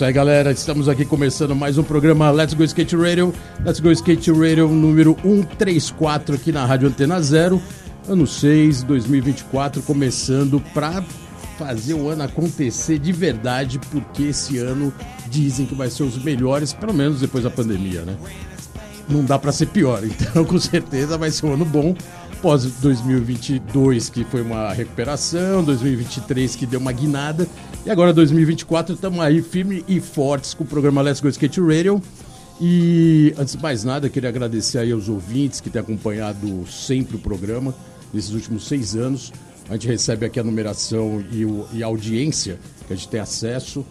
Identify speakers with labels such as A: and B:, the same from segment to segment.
A: Isso aí, galera. Estamos aqui começando mais um programa Let's Go Skate Radio. Let's Go Skate Radio número 134 aqui na Rádio Antena Zero. Ano 6, 2024, começando para fazer o ano acontecer de verdade, porque esse ano dizem que vai ser os melhores, pelo menos depois da pandemia, né? Não dá para ser pior, então com certeza vai ser um ano bom. Pós 2022, que foi uma recuperação, 2023 que deu uma guinada, e agora 2024 estamos aí firme e fortes com o programa Let's Go Skate Radio. E antes de mais nada, queria agradecer aí aos ouvintes que têm acompanhado sempre o programa nesses últimos seis anos. A gente recebe aqui a numeração e, o, e a audiência que a gente tem acesso.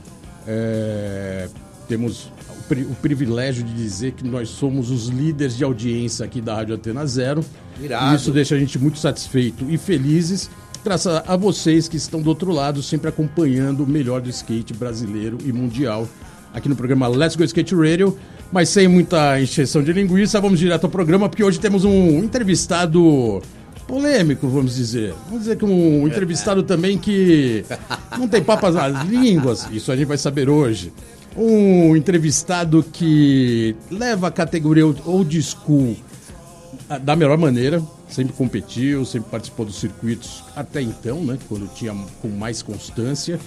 A: É, temos o, pri, o, privilégio de dizer que nós somos os líderes de audiência aqui da Rádio Antena Zero.
B: Irado.
A: Isso deixa a gente muito satisfeito e felizes, graças a vocês que estão do outro lado, sempre acompanhando o melhor do skate brasileiro e mundial aqui no programa Let's Go Skate Radio. Mas sem muita encheção de linguiça, vamos direto ao programa, porque hoje temos um entrevistado polêmico, vamos dizer. Vamos dizer que um entrevistado também que não tem papas nas línguas, isso a gente vai saber hoje. Um entrevistado que leva a categoria old school da melhor maneira, sempre competiu, sempre participou dos circuitos até então, né, quando tinha com mais constância.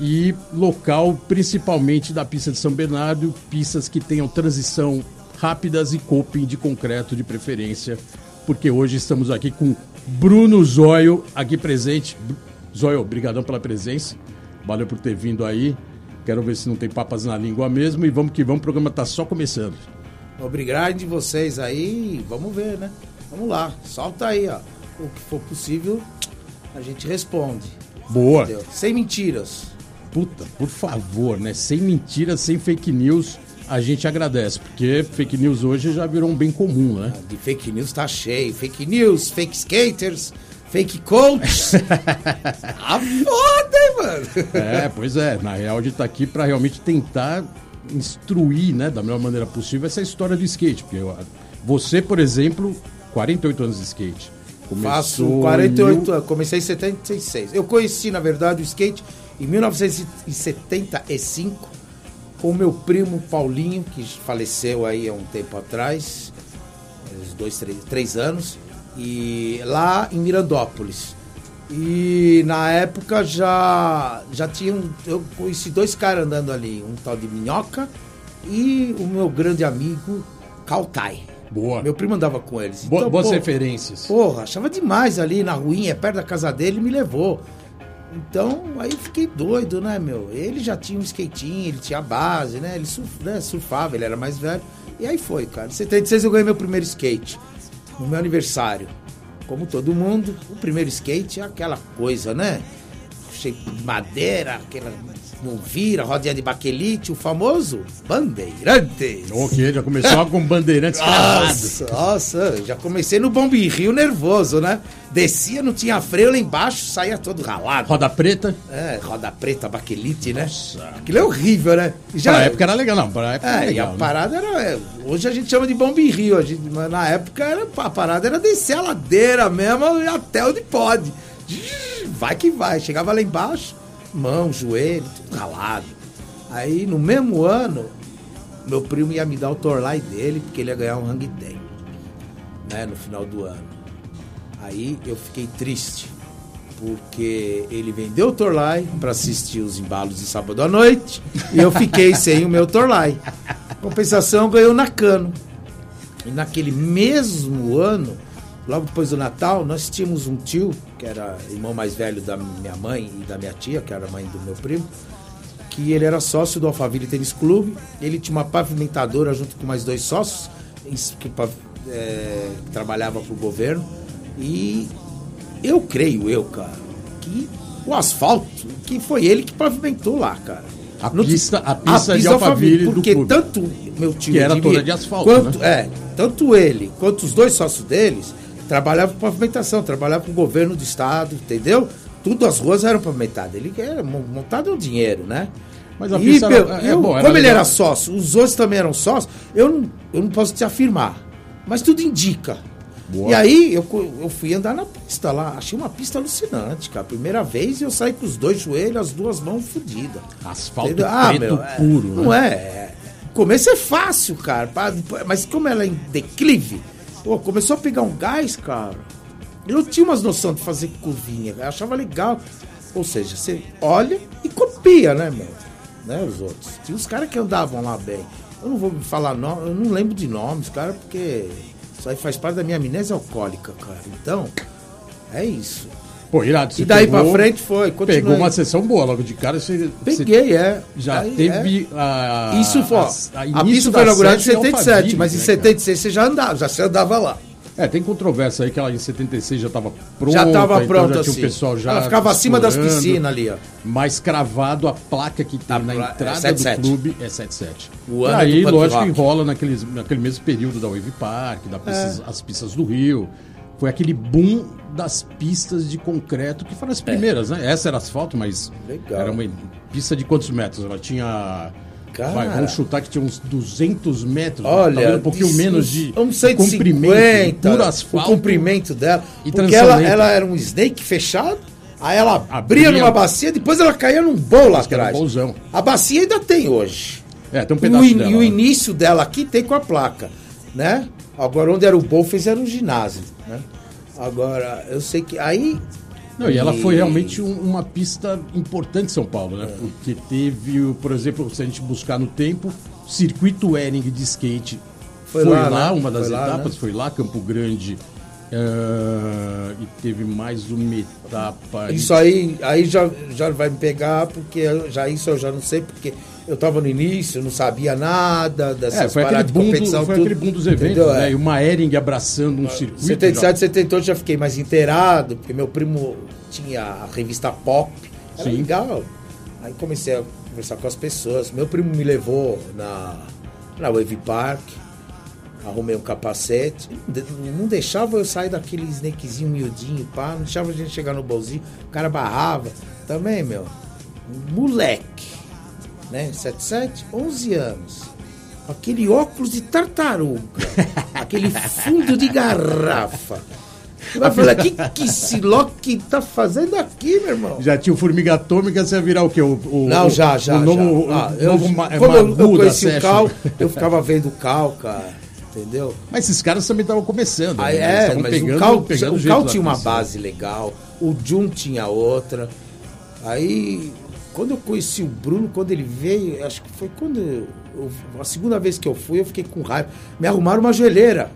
A: E local principalmente da pista de São Bernardo, pistas que tenham transição rápidas e coping de concreto de preferência, porque hoje estamos aqui com Bruno Zóio aqui presente. Zóio, obrigadão pela presença. Valeu por ter vindo aí. Quero ver se não tem papas na língua mesmo e vamos que vamos, o programa está só começando.
B: Obrigado de vocês aí, vamos ver, né? Vamos lá, solta aí, ó. O que for possível, a gente responde.
A: Boa.
B: Entendeu? Sem mentiras.
A: Puta, por favor, né? Sem mentiras, sem fake news, a gente agradece, porque fake news hoje já virou um bem comum, né?
B: De fake news tá cheio. Fake news, fake skaters, fake coaches. ah, foda, hein, mano?
A: É, pois é. Na real, a gente tá aqui pra realmente tentar instruir, né, da melhor maneira possível essa história do skate. Porque eu, você, por exemplo, 48 anos de skate.
B: Começou Faço 48 anos, comecei em 76. Eu conheci, na verdade, o skate em 1975 com meu primo Paulinho, que faleceu aí há um tempo atrás, uns dois, três, três anos, e lá em Mirandópolis. E na época já já tinha um, eu conheci dois caras andando ali, um tal de Minhoca e o meu grande amigo Caltai.
A: Boa.
B: Meu primo andava com eles.
A: Boa, então, boas pô, referências.
B: Porra, achava demais ali na ruinha, perto da casa dele, me levou. Então, aí fiquei doido, né, meu? Ele já tinha um skatinho, ele tinha base, né? Ele surf, né, surfava, ele era mais velho. E aí foi, cara. Em 76 eu ganhei meu primeiro skate. No meu aniversário como todo mundo, o primeiro skate é aquela coisa, né? Cheio de madeira, aquela. Não vira, rodinha de baquelite, o famoso Bandeirantes.
A: Ok, já começou com Bandeirantes
B: nossa, nossa, já comecei no Bombi Rio nervoso, né? Descia, não tinha freio lá embaixo, saía todo ralado.
A: Roda preta?
B: É, roda preta, baquelite, né? Nossa. Aquilo é horrível, né?
A: Já, pra época era legal, não. Pra época
B: é,
A: era legal,
B: e a né? parada era. Hoje a gente chama de Bombi Rio, a gente, mas na época era, a parada era descer a ladeira mesmo até onde pode. Vai que vai. Chegava lá embaixo, mão, joelho, tudo ralado. Aí no mesmo ano, meu primo ia me dar o Torlai dele, porque ele ia ganhar um Hang Ten, né, no final do ano. Aí eu fiquei triste, porque ele vendeu o Torlai para assistir os embalos de sábado à noite, e eu fiquei sem o meu Torlai. Compensação, ganhou Nakano. E naquele mesmo ano, logo depois do Natal, nós tínhamos um tio, que era irmão mais velho da minha mãe e da minha tia, que era mãe do meu primo, que ele era sócio do Alphaville Tênis Clube. Ele tinha uma pavimentadora junto com mais dois sócios, que, é, trabalhava para o governo. E eu creio, eu, cara, que o asfalto, que foi ele que pavimentou lá, cara.
A: A
B: No-
A: pista- a pista de Alphaville do
B: Porque tanto meu tio
A: Que era
B: Edmir,
A: toda de asfalto,
B: quanto,
A: né?
B: É, tanto ele quanto os dois sócios deles trabalhavam com pavimentação, trabalhavam com o governo do estado, entendeu? Tudo as ruas eram pavimentadas. Ele era mon- montado no dinheiro, né?
A: Mas a pista
B: meu,
A: era- é
B: eu-
A: bom, era
B: como ele
A: legal.
B: era sócio, os outros também eram sócios, eu não, eu não posso te afirmar. Mas tudo indica.
A: Boa.
B: E aí eu, eu fui andar na pista lá. Achei uma pista alucinante, cara. Primeira vez eu saí com os dois joelhos, as duas mãos fodidas.
A: Asfalto
B: Entendeu?
A: preto
B: é,
A: puro,
B: Não
A: né?
B: é, é. Começo é fácil, cara. Mas como ela é em declive, pô, começou a pegar um gás, cara. Eu tinha umas noção de fazer curvinha, eu achava legal. Ou seja, você olha e copia, né, meu? Né, os outros. Tinha os caras que andavam lá bem. Eu não vou falar nome, eu não lembro de nomes, cara, porque isso aí faz parte da minha amnésia alcoólica, cara. Então, é isso.
A: Pô, irado. você
B: e daí
A: pegou-
B: pra frente foi. continuei.
A: Pegou uma sessão boa logo de cara. Você, você
B: Peguei, é.
A: já
B: Aí,
A: teve a.
B: Isso foi.
A: a-
B: A,
A: a
B: pista foi inaugurada em
A: sete
B: 77,
A: Alphaville,
B: mas em
A: né, cara?
B: 76 você já andava, já você andava lá.
A: É, tem controvérsia aí que ela em 76 já estava pronta.
B: já estava
A: então
B: pronto
A: já tinha
B: assim.
A: o pessoal já
B: Ela ficava acima das piscinas ali, ó.
A: Mas cravado a placa que tem
B: A
A: na
B: é
A: entrada
B: 77.
A: do clube é 77.
B: O
A: e
B: ano
A: aí,
B: Punk
A: lógico, enrola naqueles, naquele mesmo período da Wave Park, da pistas- as pistas do Rio. Foi aquele boom das pistas de concreto, que foram as primeiras, né? Essa era asfalto, mas
B: É. Legal.
A: era uma pista de quantos metros? Ela tinha...
B: Cara.
A: Vai, vamos chutar que tinha uns 200 metros,
B: Olha,
A: talvez um pouquinho menos de
B: um 150,
A: comprimento, puro asfalto.
B: o comprimento dela.
A: e
B: porque ela, ela era um snake fechado, aí ela abria,
A: Abria.
B: numa bacia, depois ela caía num bowl lá
A: um
B: atrás.
A: bolzão.
B: A bacia ainda tem hoje.
A: É, tem um pedaço
B: o, in-
A: dela.
B: e o
A: né?
B: início dela aqui tem com a placa, né? Agora, onde era o bowl, fez era um ginásio, né? Agora, eu sei que aí...
A: Não, e ela
B: E-
A: foi realmente um- uma pista importante em São Paulo, né? Porque teve, por exemplo, se a gente buscar no tempo, circuito Ering de skate
B: Foi
A: foi,
B: lá,
A: lá,
B: né?
A: uma das
B: Foi lá,
A: etapas,
B: né?
A: foi lá, Campo Grande. ah, e teve mais uma etapa.
B: Isso aí, aí já, já vai me pegar, porque eu- já isso eu já não sei, porque eu tava no início, não sabia nada dessas
A: É, foi aquele,
B: paradas de
A: boom do,
B: competição.
A: foi
B: tudo,
A: aquele boom dos eventos,
B: entendeu?
A: né?
B: É.
A: E uma Ering abraçando um circuito.
B: 77, 78 já fiquei mais inteirado, porque meu primo tinha a revista Pop. Era
A: Sim.
B: legal. Aí comecei a conversar com as pessoas. Meu primo me levou na, na Wave Park, arrumei um capacete. Não deixava eu sair daquele snakezinho miudinho, pá. Não deixava a gente chegar no bolzinho. O cara barrava. Também, meu, moleque, né? 77, 11 anos. Aquele óculos de tartaruga. aquele fundo de garrafa. Vai falar, o que, que esse Loki tá fazendo aqui, meu irmão?
A: Já tinha o Formiga Atômica, você ia virar o quê? O, o-
B: Não, já, já.
A: O novo,
B: já. Ah, eu,
A: novo ma- é
B: quando eu, eu conheci o. Cal, eu ficava vendo o Cal, cara. Entendeu?
A: Mas esses caras também estavam começando.
B: Aí,
A: né?
B: É, mas
A: pegando-
B: o Cal,
A: pegando
B: o Cal tinha uma base legal, o Jun tinha outra. Aí, quando eu conheci o Bruno, quando ele veio, acho que foi quando. eu- a segunda vez que eu fui, eu fiquei com raiva. Me arrumaram uma joelheira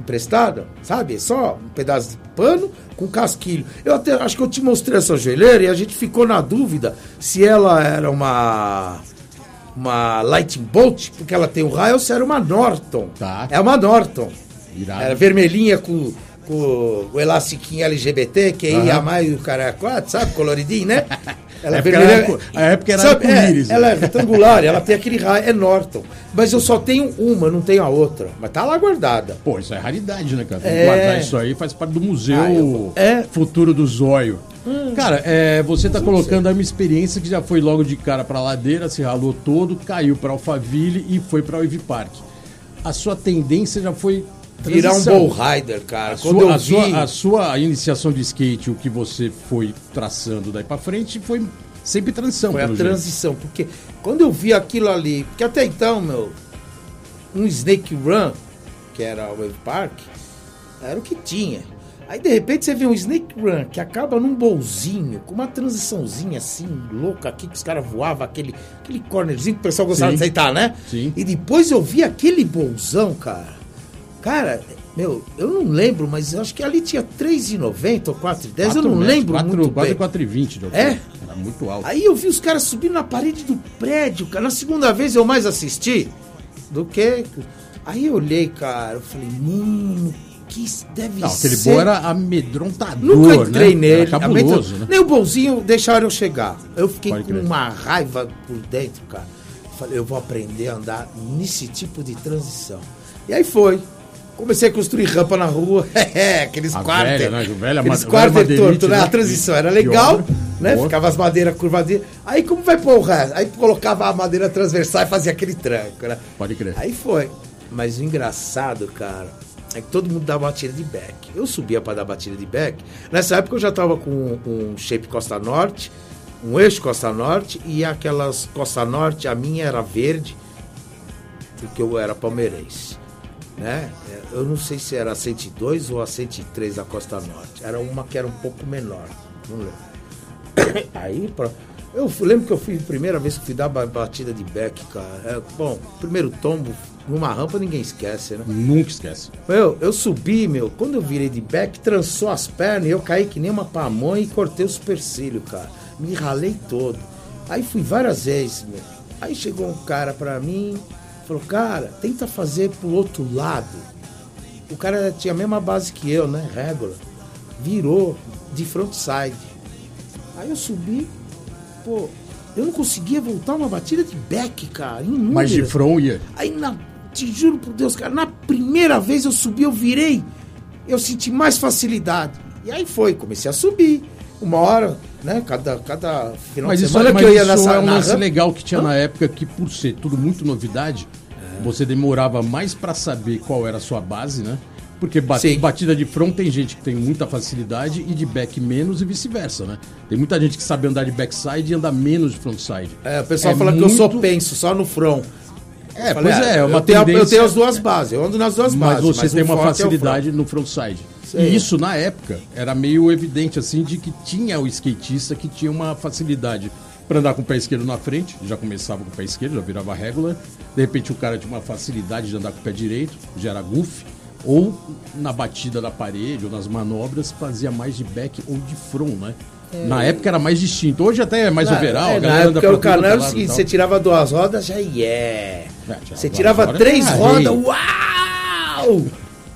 B: emprestada, sabe? Só um pedaço de pano com casquilho. Eu até acho que eu te mostrei essa joelheira e a gente ficou na dúvida se ela era uma. Uma Lightning Bolt, porque ela tem o raio, ou se era uma Norton.
A: Tá.
B: É uma Norton.
A: Irado.
B: Era vermelhinha com, com o elastiquinho LGBT, que ia
A: Aham.
B: mais o cara 4, sabe? Coloridinho, né? Ela é vermelha.
A: era arco- a época era
B: sabe, é, Ela
A: né?
B: é retangular, ela tem aquele raio, é Norton. Mas eu só tenho uma, não tenho a outra. Mas tá lá guardada.
A: Pô, isso é raridade, né, cara?
B: É.
A: Guardar isso aí faz parte do museu
B: Ah, é.
A: futuro do zóio. Cara, é, você tá colocando aí uma experiência que já foi logo de cara pra ladeira, se ralou todo, caiu pra Alphaville e foi pra Wave Park. A sua tendência já foi
B: Virar um bull rider, cara.
A: A
B: Quando
A: sua,
B: eu
A: a,
B: vi...
A: sua, a sua iniciação de skate, o que você foi traçando daí pra frente, foi sempre transição.
B: Foi a
A: jeito.
B: transição, porque quando eu vi aquilo ali, porque até então, meu, um Snake Run, que era o Wave Park, era o que tinha. Aí de repente você vê um Snake Run que acaba num bolzinho, com uma transiçãozinha assim, louca aqui, que os caras voavam, aquele, aquele cornerzinho que o pessoal gostava
A: Sim.
B: de aceitar, né?
A: Sim.
B: E depois eu vi aquele bolzão, cara. Cara, meu, eu não lembro, mas eu acho que ali tinha 3,90 ou 4,10, eu não
A: metros,
B: lembro
A: quatro,
B: muito
A: quase
B: bem.
A: 4,20 de altura.
B: É?
A: Era muito alto.
B: Aí eu vi os caras subindo na parede do prédio, cara. Na segunda vez eu mais assisti do que. Aí eu olhei, cara, eu falei, mano, que isso deve
A: Não, aquele
B: ser...
A: boa era amedrontador,
B: Nunca entrei
A: né?
B: nele.
A: Era cabuloso, né?
B: Nem o bonzinho deixaram eu chegar. Eu fiquei
A: Pode
B: com
A: crer.
B: uma raiva por dentro, cara. Falei, eu vou aprender a andar nesse tipo de transição. E aí foi. Comecei a construir rampa na rua. É, aqueles
A: velha, né? Velha
B: aqueles
A: ma-
B: quarter
A: velha madeirite,
B: torto, né?
A: né?
B: A transição era legal, né?
A: Boa.
B: Ficava as madeiras curvadinhas. Aí como vai pôr o resto? Aí colocava a madeira transversal e fazia aquele tranco, né?
A: Pode crer.
B: Aí foi. Mas o engraçado, cara, é que todo mundo dava batida de back. Eu subia pra dar batida de back. Nessa época eu já tava com um shape Costa Norte, um eixo Costa Norte e aquelas Costa Norte, a minha era verde, porque eu era palmeirense. Né? É, Eu não sei se era a 102 ou a 103 da Costa Norte. Era uma que era um pouco menor. Não lembro. Aí, pra- eu lembro que eu fui a primeira vez que fui dar ba- batida de back, cara. É, bom, primeiro tombo numa rampa ninguém esquece, né?
A: Nunca esquece.
B: Meu, eu subi, meu, quando eu virei de back, trançou as pernas e eu caí que nem uma pamonha e cortei o supercílio, cara. Me ralei todo. Aí fui várias vezes, meu. Aí chegou um cara pra mim, falou, cara, tenta fazer pro outro lado. O cara tinha a mesma base que eu, né? Regular. Virou de frontside. Aí eu subi, pô, eu não conseguia voltar uma batida de back, cara. Inúmeras.
A: Mas de front ia.
B: Aí, na, te juro por Deus, cara, na primeira vez eu subi, eu virei, eu senti mais facilidade. E aí foi, comecei a subir. Uma hora, né? Cada, cada final
A: Mas
B: de
A: isso,
B: semana
A: mas
B: que eu ia
A: isso
B: nessa
A: é um lance legal que tinha na época que, por ser tudo muito novidade,
B: É.
A: você demorava mais pra saber qual era a sua base, né? Porque
B: Sim.
A: batida de front tem gente que tem muita facilidade e de back menos e vice-versa, né? Tem muita gente que sabe andar de backside e andar menos de frontside.
B: É, o pessoal
A: É
B: fala que eu sou
A: muito-
B: penso só no front.
A: É,
B: Falei,
A: pois
B: ah,
A: é, é uma
B: eu tenho,
A: tendência...
B: eu tenho as duas bases, eu ando nas duas
A: Mas
B: bases.
A: você tem
B: o
A: uma
B: forte é
A: facilidade no frontside.
B: Sim.
A: E isso, na época, era meio evidente, assim, de que tinha o skatista que tinha uma facilidade para andar com o pé esquerdo na frente, já começava com o pé esquerdo, já virava regular. De repente, o cara tinha uma facilidade de andar com o pé direito, já era goof. Ou na batida da parede, ou nas manobras, fazia mais de back ou de front, né? Na época era mais distinto. Hoje até é mais
B: Na-
A: overall.
B: é,
A: a
B: na época o
A: tudo
B: canal
A: é
B: era o seguinte, você tirava duas rodas, já yeah.
A: É, tirava
B: Você tirava três rodas, uau!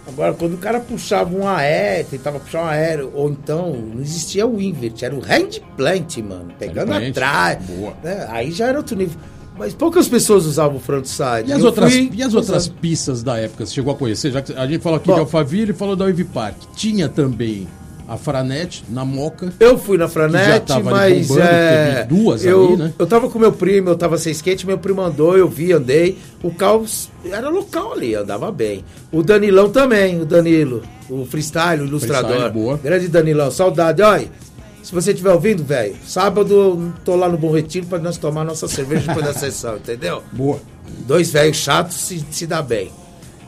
B: Agora, quando o cara puxava um aéreo, tentava puxar um aéreo, ou então não existia o invert, era o hand plant, mano, pegando atrás. né? Aí já era outro nível. Mas poucas pessoas usavam o frontside.
A: E as,
B: Eu
A: outras,
B: fui
A: e as outras pistas da época, você chegou a conhecer? Já que a gente falou aqui
B: Bom.
A: de Alphaville e falou da Wave Park. Tinha também a Franet, na Moca.
B: Eu fui na
A: Que já
B: Franet,
A: tava ali
B: mas
A: bombando,
B: é,
A: duas
B: eu,
A: ali, né?
B: eu tava com meu primo, eu tava sem skate, meu primo andou, eu vi, andei. O caos era local ali, andava bem. O Danilão também, o Danilo, o freestyle, o ilustrador.
A: Freestyle, boa.
B: Grande Danilão, saudade. Olha, se você estiver ouvindo, velho, sábado eu tô lá no Bom Retiro pra nós tomar nossa cerveja depois da sessão, entendeu?
A: Boa.
B: Dois velhos chatos se, se dá bem.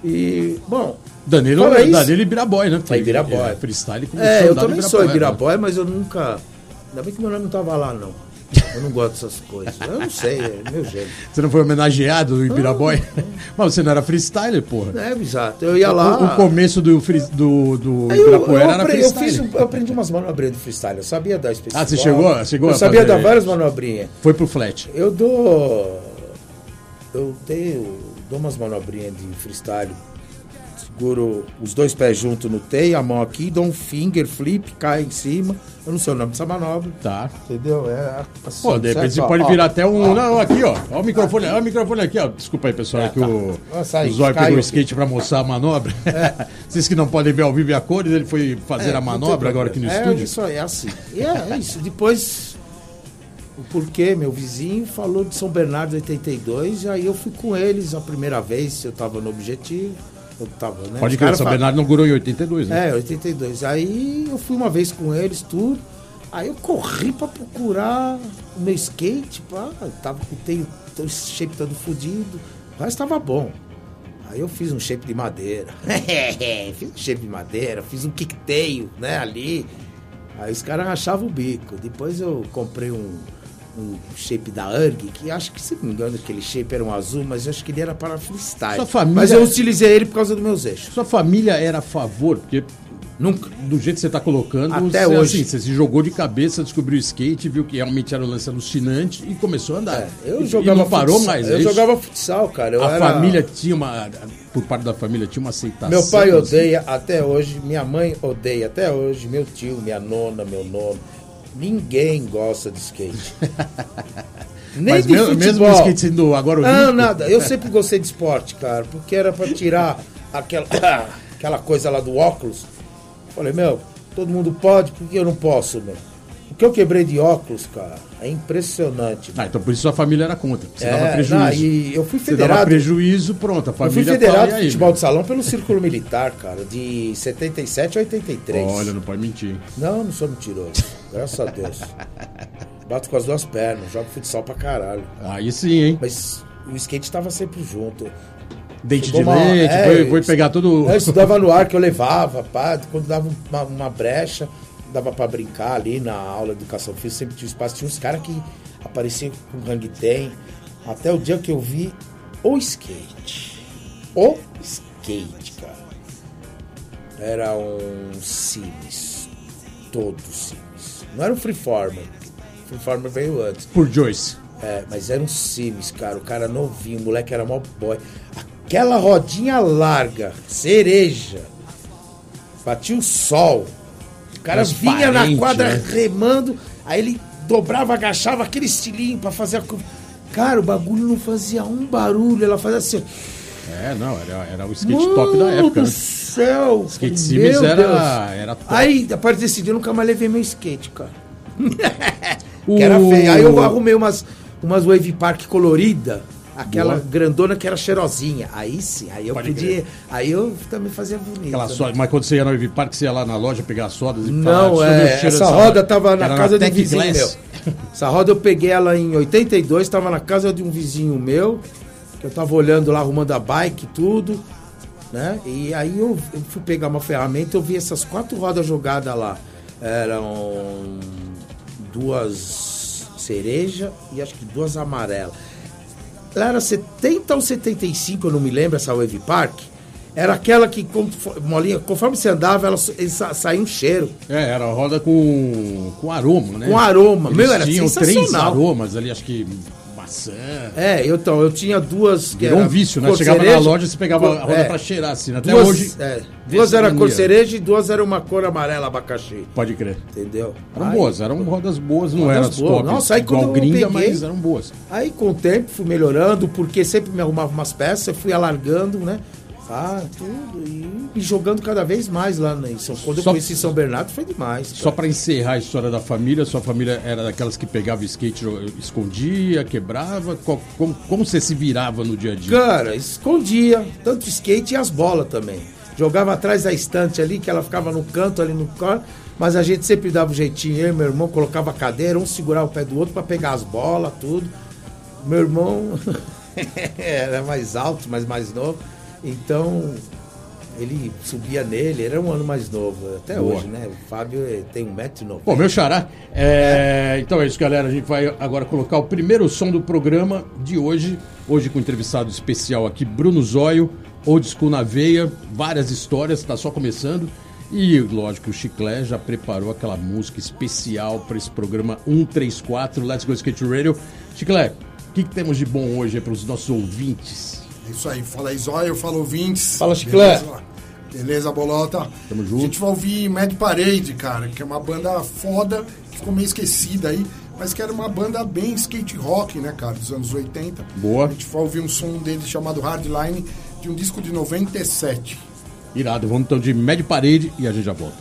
B: E, bom,
A: Danilo,
B: Fala isso.
A: Danilo Ibiraboy, né?
B: Foi Ibiraboy.
A: É, freestyle começou
B: É, eu também sou
A: Ibirapuera,
B: Ibiraboy, mas eu nunca. Ainda bem que meu nome não tava lá, não. Eu não gosto dessas coisas. Eu não sei, é meu jeito.
A: Você não foi homenageado no Ibiraboy? Mas você não era freestyler, porra.
B: É, exato. Eu ia lá.
A: O, o começo do, free- do, do
B: Aí eu, eu,
A: Ibirapuera era
B: apre- eu,
A: freestyle.
B: fiz, eu aprendi umas manobrinhas de freestyle. Eu sabia dar especial.
A: Ah, você chegou- chegou
B: Eu sabia dar várias manobrinhas.
A: Foi pro flat.
B: Eu dou. Eu tenho, dou umas manobrinhas de freestyle. Seguro os dois pés juntos no T, a mão aqui, dou um finger flip, cai em cima. Eu não sei o nome dessa manobra.
A: Tá.
B: Entendeu? É assim,
A: Pô, de repente você
B: Ó,
A: pode
B: ó.
A: virar até um. Não, aqui, ó. Ó o microfone, ó o microfone aqui, ó. Desculpa aí, pessoal, é,
B: É,
A: que
B: tá.
A: o,
B: Nossa, aí,
A: o Zóio pegou o
B: aqui.
A: skate pra mostrar a manobra. Vocês que não podem ver ao vivo e a cores, ele foi fazer
B: É,
A: a manobra agora aqui no
B: problema.
A: estúdio.
B: É isso aí, é assim. E é, é isso. Depois, o porquê, meu vizinho falou de São Bernardo 82, e aí eu fui com eles a primeira vez, eu tava no objetivo. Tava, né?
A: Pode crer, São Bernardo inaugurou em 82, né?
B: É, 82. Aí eu fui uma vez com eles, tudo. Aí eu corri pra procurar o meu skate, pá. Eu tava com o shape todo fodido. Mas tava bom. Aí eu fiz um shape de madeira. fiz um shape de madeira, fiz um kicktail, né, ali. Aí os caras rachavam o bico. Depois eu comprei um, um shape da URG, que acho que, se não me engano, aquele shape era um azul, mas eu acho que ele era para freestyle.
A: Sua família-
B: Mas eu utilizei ele por causa dos meus eixos.
A: Sua família era a favor, porque
B: Nunca.
A: Do jeito que você tá colocando,
B: Até
A: você,
B: hoje.
A: assim, você se jogou de cabeça, descobriu o skate, viu que realmente era um lance alucinante e começou a andar.
B: É, eu
A: E-
B: jogava
A: e não parou
B: futsal,
A: mais.
B: Eu
A: é isso?
B: jogava futsal, cara.
A: A
B: era-
A: família tinha uma. Por parte da família tinha uma aceitação.
B: Meu pai
A: assim.
B: odeia até hoje, minha mãe odeia até hoje, meu tio, minha nona, meu nono. Ninguém gosta de skate. Nem
A: Mas
B: de
A: mesmo,
B: futebol.
A: mesmo o skate sendo agora
B: Não,
A: olímpico,
B: nada. Eu sempre gostei de esporte, cara, porque era pra tirar aquela, aquela coisa lá do óculos. Falei, meu, todo mundo pode, por que eu não posso, meu? O que eu quebrei de óculos, cara, é impressionante.
A: Ah, então por isso sua família era contra. Você
B: É,
A: dava prejuízo.
B: não, e eu fui
A: Você dava
B: federado.
A: prejuízo, pronto. A
B: Eu fui
A: família
B: federado de
A: "E aí,
B: futebol
A: meu?"
B: de salão pelo Círculo Militar, cara, de 77 a 83.
A: Olha, não pode mentir.
B: Não, não sou mentiroso. Graças a Deus. Bato com as duas pernas, jogo futsal pra caralho.
A: Aí sim, hein?
B: Mas o skate tava sempre junto.
A: Dente
B: Chegou
A: de
B: uma-
A: leite,
B: é,
A: foi, foi pegar todo.
B: Eu estudava no ar que eu levava, pá, quando dava uma, uma brecha, dava pra brincar ali na aula de educação física, sempre tinha espaço. Tinha uns caras que apareciam com hang ten, até o dia que eu vi o skate. O skate, cara. Era um Sims. Todos Sims. Não era um Freeformer. Freeformer veio antes.
A: Por Joyce.
B: É, mas era um Sims, cara. O cara novinho, o moleque era mó boy. Aquela rodinha larga, cereja. Batia o sol. O cara vinha na quadra
A: né?
B: remando, aí ele dobrava, agachava aquele estilinho pra fazer a. Cara, o bagulho não fazia um barulho, ela fazia assim.
A: É, não, era, era o skate top da época.
B: do
A: Né?
B: céu!
A: Skate
B: Meu
A: Sims
B: Deus.
A: era, era top.
B: Aí, a partir desse dia, eu nunca mais levei meu skate, cara. Que era feio. Aí eu arrumei umas, umas Wave Park colorida, aquela
A: Boa.
B: grandona que era cheirosinha. Aí sim, aí eu
A: Pode
B: podia.
A: crer.
B: Aí eu também fazia bonito.
A: Aquela
B: né?
A: soda, mas quando você ia no Wave Park, você ia lá na loja pegar as sodas e
B: Não,
A: "Deixa eu ver o
B: é, essa
A: dessa
B: roda tava na casa de um vizinho
A: Glass.
B: meu. Essa roda eu peguei ela em 82, tava na casa de um vizinho meu, eu tava olhando lá, arrumando a bike e tudo, né? E aí eu, eu fui pegar uma ferramenta, eu vi essas quatro rodas jogadas lá. Eram duas cereja e acho que duas amarelas. Lá era 70 ou 75, eu não me lembro, essa Wave Park. Era aquela que, molinha, conforme você andava, ela sa- sa- saía um cheiro.
A: É, era roda com, com aroma, né?
B: Com aroma.
A: Eles
B: Meu, era
A: tinham três aromas ali, acho que maçã.
B: É, eu, então, eu tinha duas.
A: Virou
B: era
A: um vício, né? Chegava
B: cereja,
A: na loja, você pegava
B: cor-
A: a roda
B: é,
A: pra cheirar, assim. Até
B: duas,
A: hoje.
B: é, duas era cor cereja e duas era uma cor amarela abacaxi.
A: Pode crer.
B: Entendeu?
A: Eram
B: Aí-
A: boas, eram rodas boas, não
B: Rodas
A: eram as
B: boas.
A: top
B: Nossa, aí
A: igual
B: quando eu
A: gringa,
B: peguei-
A: mas eram boas.
B: Aí com o tempo fui melhorando, porque sempre me arrumava umas peças, eu fui alargando, né? Ah, tudo. E, e jogando cada vez mais lá em São Quando eu
A: Só-
B: conheci São Bernardo foi demais.
A: Só pra encerrar a história da família, sua família era daquelas que pegava skate, escondia, quebrava? Qual- como, como você se virava no dia a dia?
B: Cara, escondia, tanto skate e as bolas também. Jogava atrás da estante ali, que ela ficava no canto ali no cor, mas a gente sempre dava um jeitinho. Eu e meu irmão colocava a cadeira, um segurava o pé do outro pra pegar as bolas, tudo. Meu irmão era mais alto, mas mais novo. Então ele subia nele, era um ano mais novo, até
A: Boa.
B: hoje, né? O Fábio eh, tem 1,90m.
A: Bom, meu xará. é, Então é isso, galera. A gente vai agora colocar o primeiro som do programa de hoje. Hoje com um entrevistado especial aqui, Bruno Zóio, Old School na Veia. Várias histórias, tá só começando. E, lógico, o Chiclé já preparou aquela música especial para esse programa 134, Let's Go Skate Radio. Chiclé, o que, que temos de bom hoje para os nossos ouvintes?
C: É isso aí, fala aí, Zóio, eu falo ouvintes.
B: Fala, Chiclé.
C: Beleza, Beleza, Bolota?
A: Tamo junto.
C: A gente vai ouvir Mad Parade, cara, que é uma banda foda, que ficou meio esquecida aí, mas que era uma banda bem skate rock, né, cara, dos anos 80.
A: Boa.
C: A gente vai ouvir um som deles chamado Hardline, de um disco de 97.
A: Irado, vamos então de Mad Parade e a gente já volta.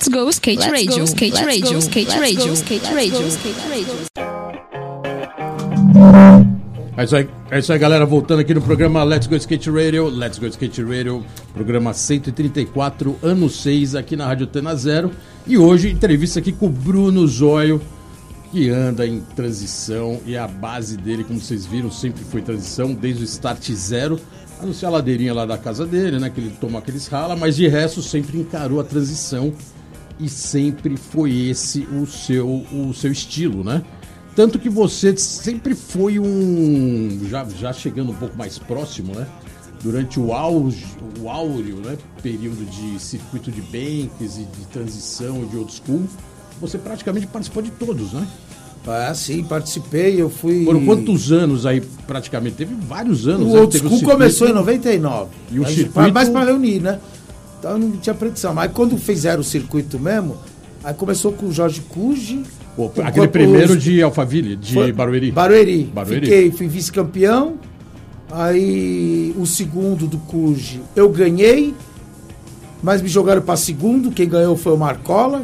D: Let's go skate radio, skate radio, skate radio, skate radio, skate radio.
A: É isso, aí, é isso aí, galera. Voltando aqui no programa Let's Go Skate Radio. Let's Go Skate Radio, programa 134, ano 6, aqui na Rádio Tena Zero. E hoje, entrevista aqui com o Bruno Zóio, que anda em transição. E a base dele, como vocês viram, sempre foi transição, desde o start zero. A não ser a ladeirinha lá da casa dele, né? Que ele toma aqueles rala, mas de resto sempre encarou a transição. E sempre foi esse o seu, o seu estilo, né? Tanto que você sempre foi um. Já, já chegando um pouco mais próximo, né? Durante o auge, o áureo, né? Período de circuito de banks e de transição de old school, você praticamente participou de todos, né?
B: Ah, sim, participei, eu fui.
A: Foram quantos anos aí, praticamente? Teve vários anos.
B: O
A: né?
B: old school
A: circuito-
B: começou em 99.
A: E o
B: Mas
A: circuito-
B: Mais para reunir, né? Então não tinha predição. Mas quando fizeram o circuito mesmo, aí começou com o Jorge Cuji. Com-
A: aquele primeiro
B: os-
A: de Alphaville, de
B: Foi-
A: Barueri.
B: Barueri.
A: Barueri.
B: Fiquei, fui vice-campeão. Aí o segundo do Cuji eu ganhei, mas me jogaram para segundo. Quem ganhou foi o Marcola,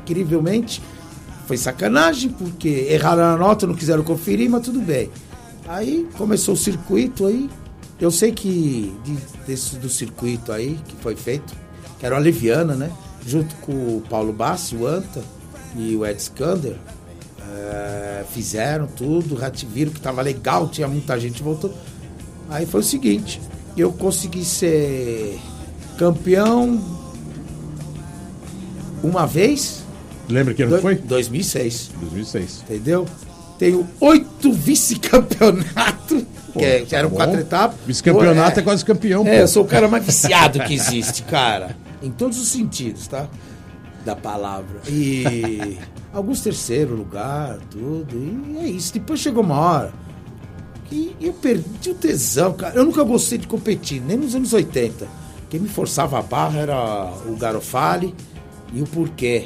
B: incrivelmente. Foi sacanagem, porque erraram a nota, não quiseram conferir, mas tudo bem. Aí começou o circuito aí. Eu sei que de- desse, do circuito aí que foi feito, que era uma leviana, né? Junto com o Paulo Bassi, o Anta e o Ed Skander. É, fizeram tudo, viram que tava legal, tinha muita gente voltou. Aí foi o seguinte, eu consegui ser campeão uma vez,
A: Lembra que ano
B: do-
A: foi?
B: 2006,
A: 2006.
B: entendeu? Tenho oito vice-campeonatos, que é-
A: tá
B: eram
A: bom.
B: quatro etapas.
A: Vice-campeonato
B: Pô,
A: é quase campeão.
B: é,
A: pô.
B: eu sou o cara mais viciado que existe, cara. Em todos os sentidos, tá? Da palavra. E alguns terceiro lugar, tudo. E é isso. Depois chegou uma hora que eu perdi o tesão, cara. Eu nunca gostei de competir, nem nos anos 80. Quem me forçava a barra era o Garofale e o Porquê.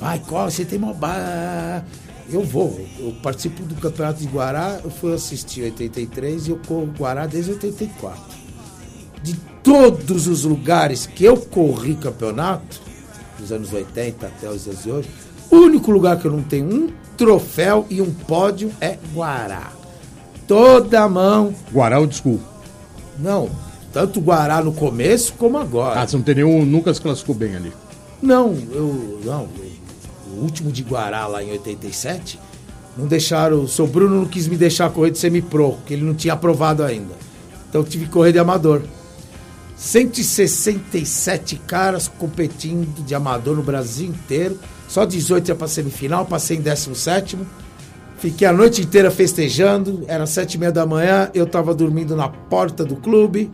B: Vai, corre, você tem uma barra. Eu vou. Eu participo do Campeonato de Guará. Eu fui assistir em 83 e eu corro Guará desde 84 de todos os lugares que eu corri campeonato, dos anos 80 até os dias de hoje, o único lugar que eu não tenho um troféu e um pódio é Guará. Toda mão.
A: Guará Old School.
B: Não, tanto Guará no começo como agora.
A: Ah, você não tem nenhum, nunca se classificou bem ali.
B: Não, eu. Não, eu- o último de Guará lá em 87, não deixaram. O seu Bruno não quis me deixar correr de semi-pro, porque ele não tinha aprovado ainda. Então eu tive que correr de amador. 167 caras competindo de amador no Brasil inteiro. Só 18 ia pra semifinal, passei em 17. Fiquei a noite inteira festejando. Era sete e meia da manhã, eu tava dormindo na porta do clube.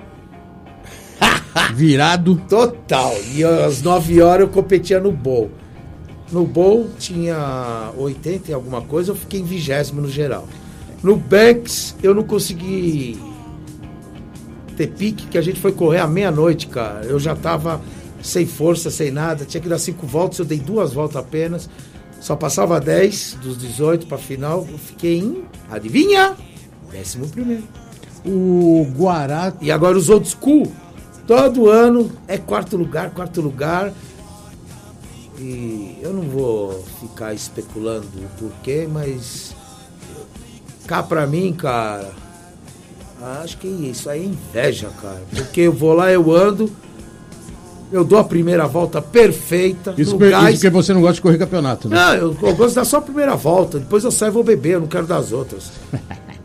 A: Virado.
B: Total. E às 9 horas eu competia no bowl. No bowl tinha 80 e alguma coisa, eu fiquei em vigésimo no geral. No Banks eu não consegui ter pique, que a gente foi correr à meia-noite, cara. Eu já tava sem força, sem nada, tinha que dar cinco voltas, eu dei duas voltas apenas. Só passava 10 dos 18 pra final, eu fiquei em, adivinha? Décimo primeiro.
A: O Guará.
B: E agora os old school, todo ano é quarto lugar, quarto lugar. E eu não vou ficar especulando o porquê, mas cá pra mim, cara, acho que isso aí é inveja, cara. Porque eu vou lá, eu ando, eu dou a primeira volta perfeita,
A: Isso,
B: gás.
A: isso porque você não gosta de correr campeonato, né?
B: Não, eu, eu gosto de dar só a primeira volta, depois eu saio e vou beber, eu não quero dar as outras.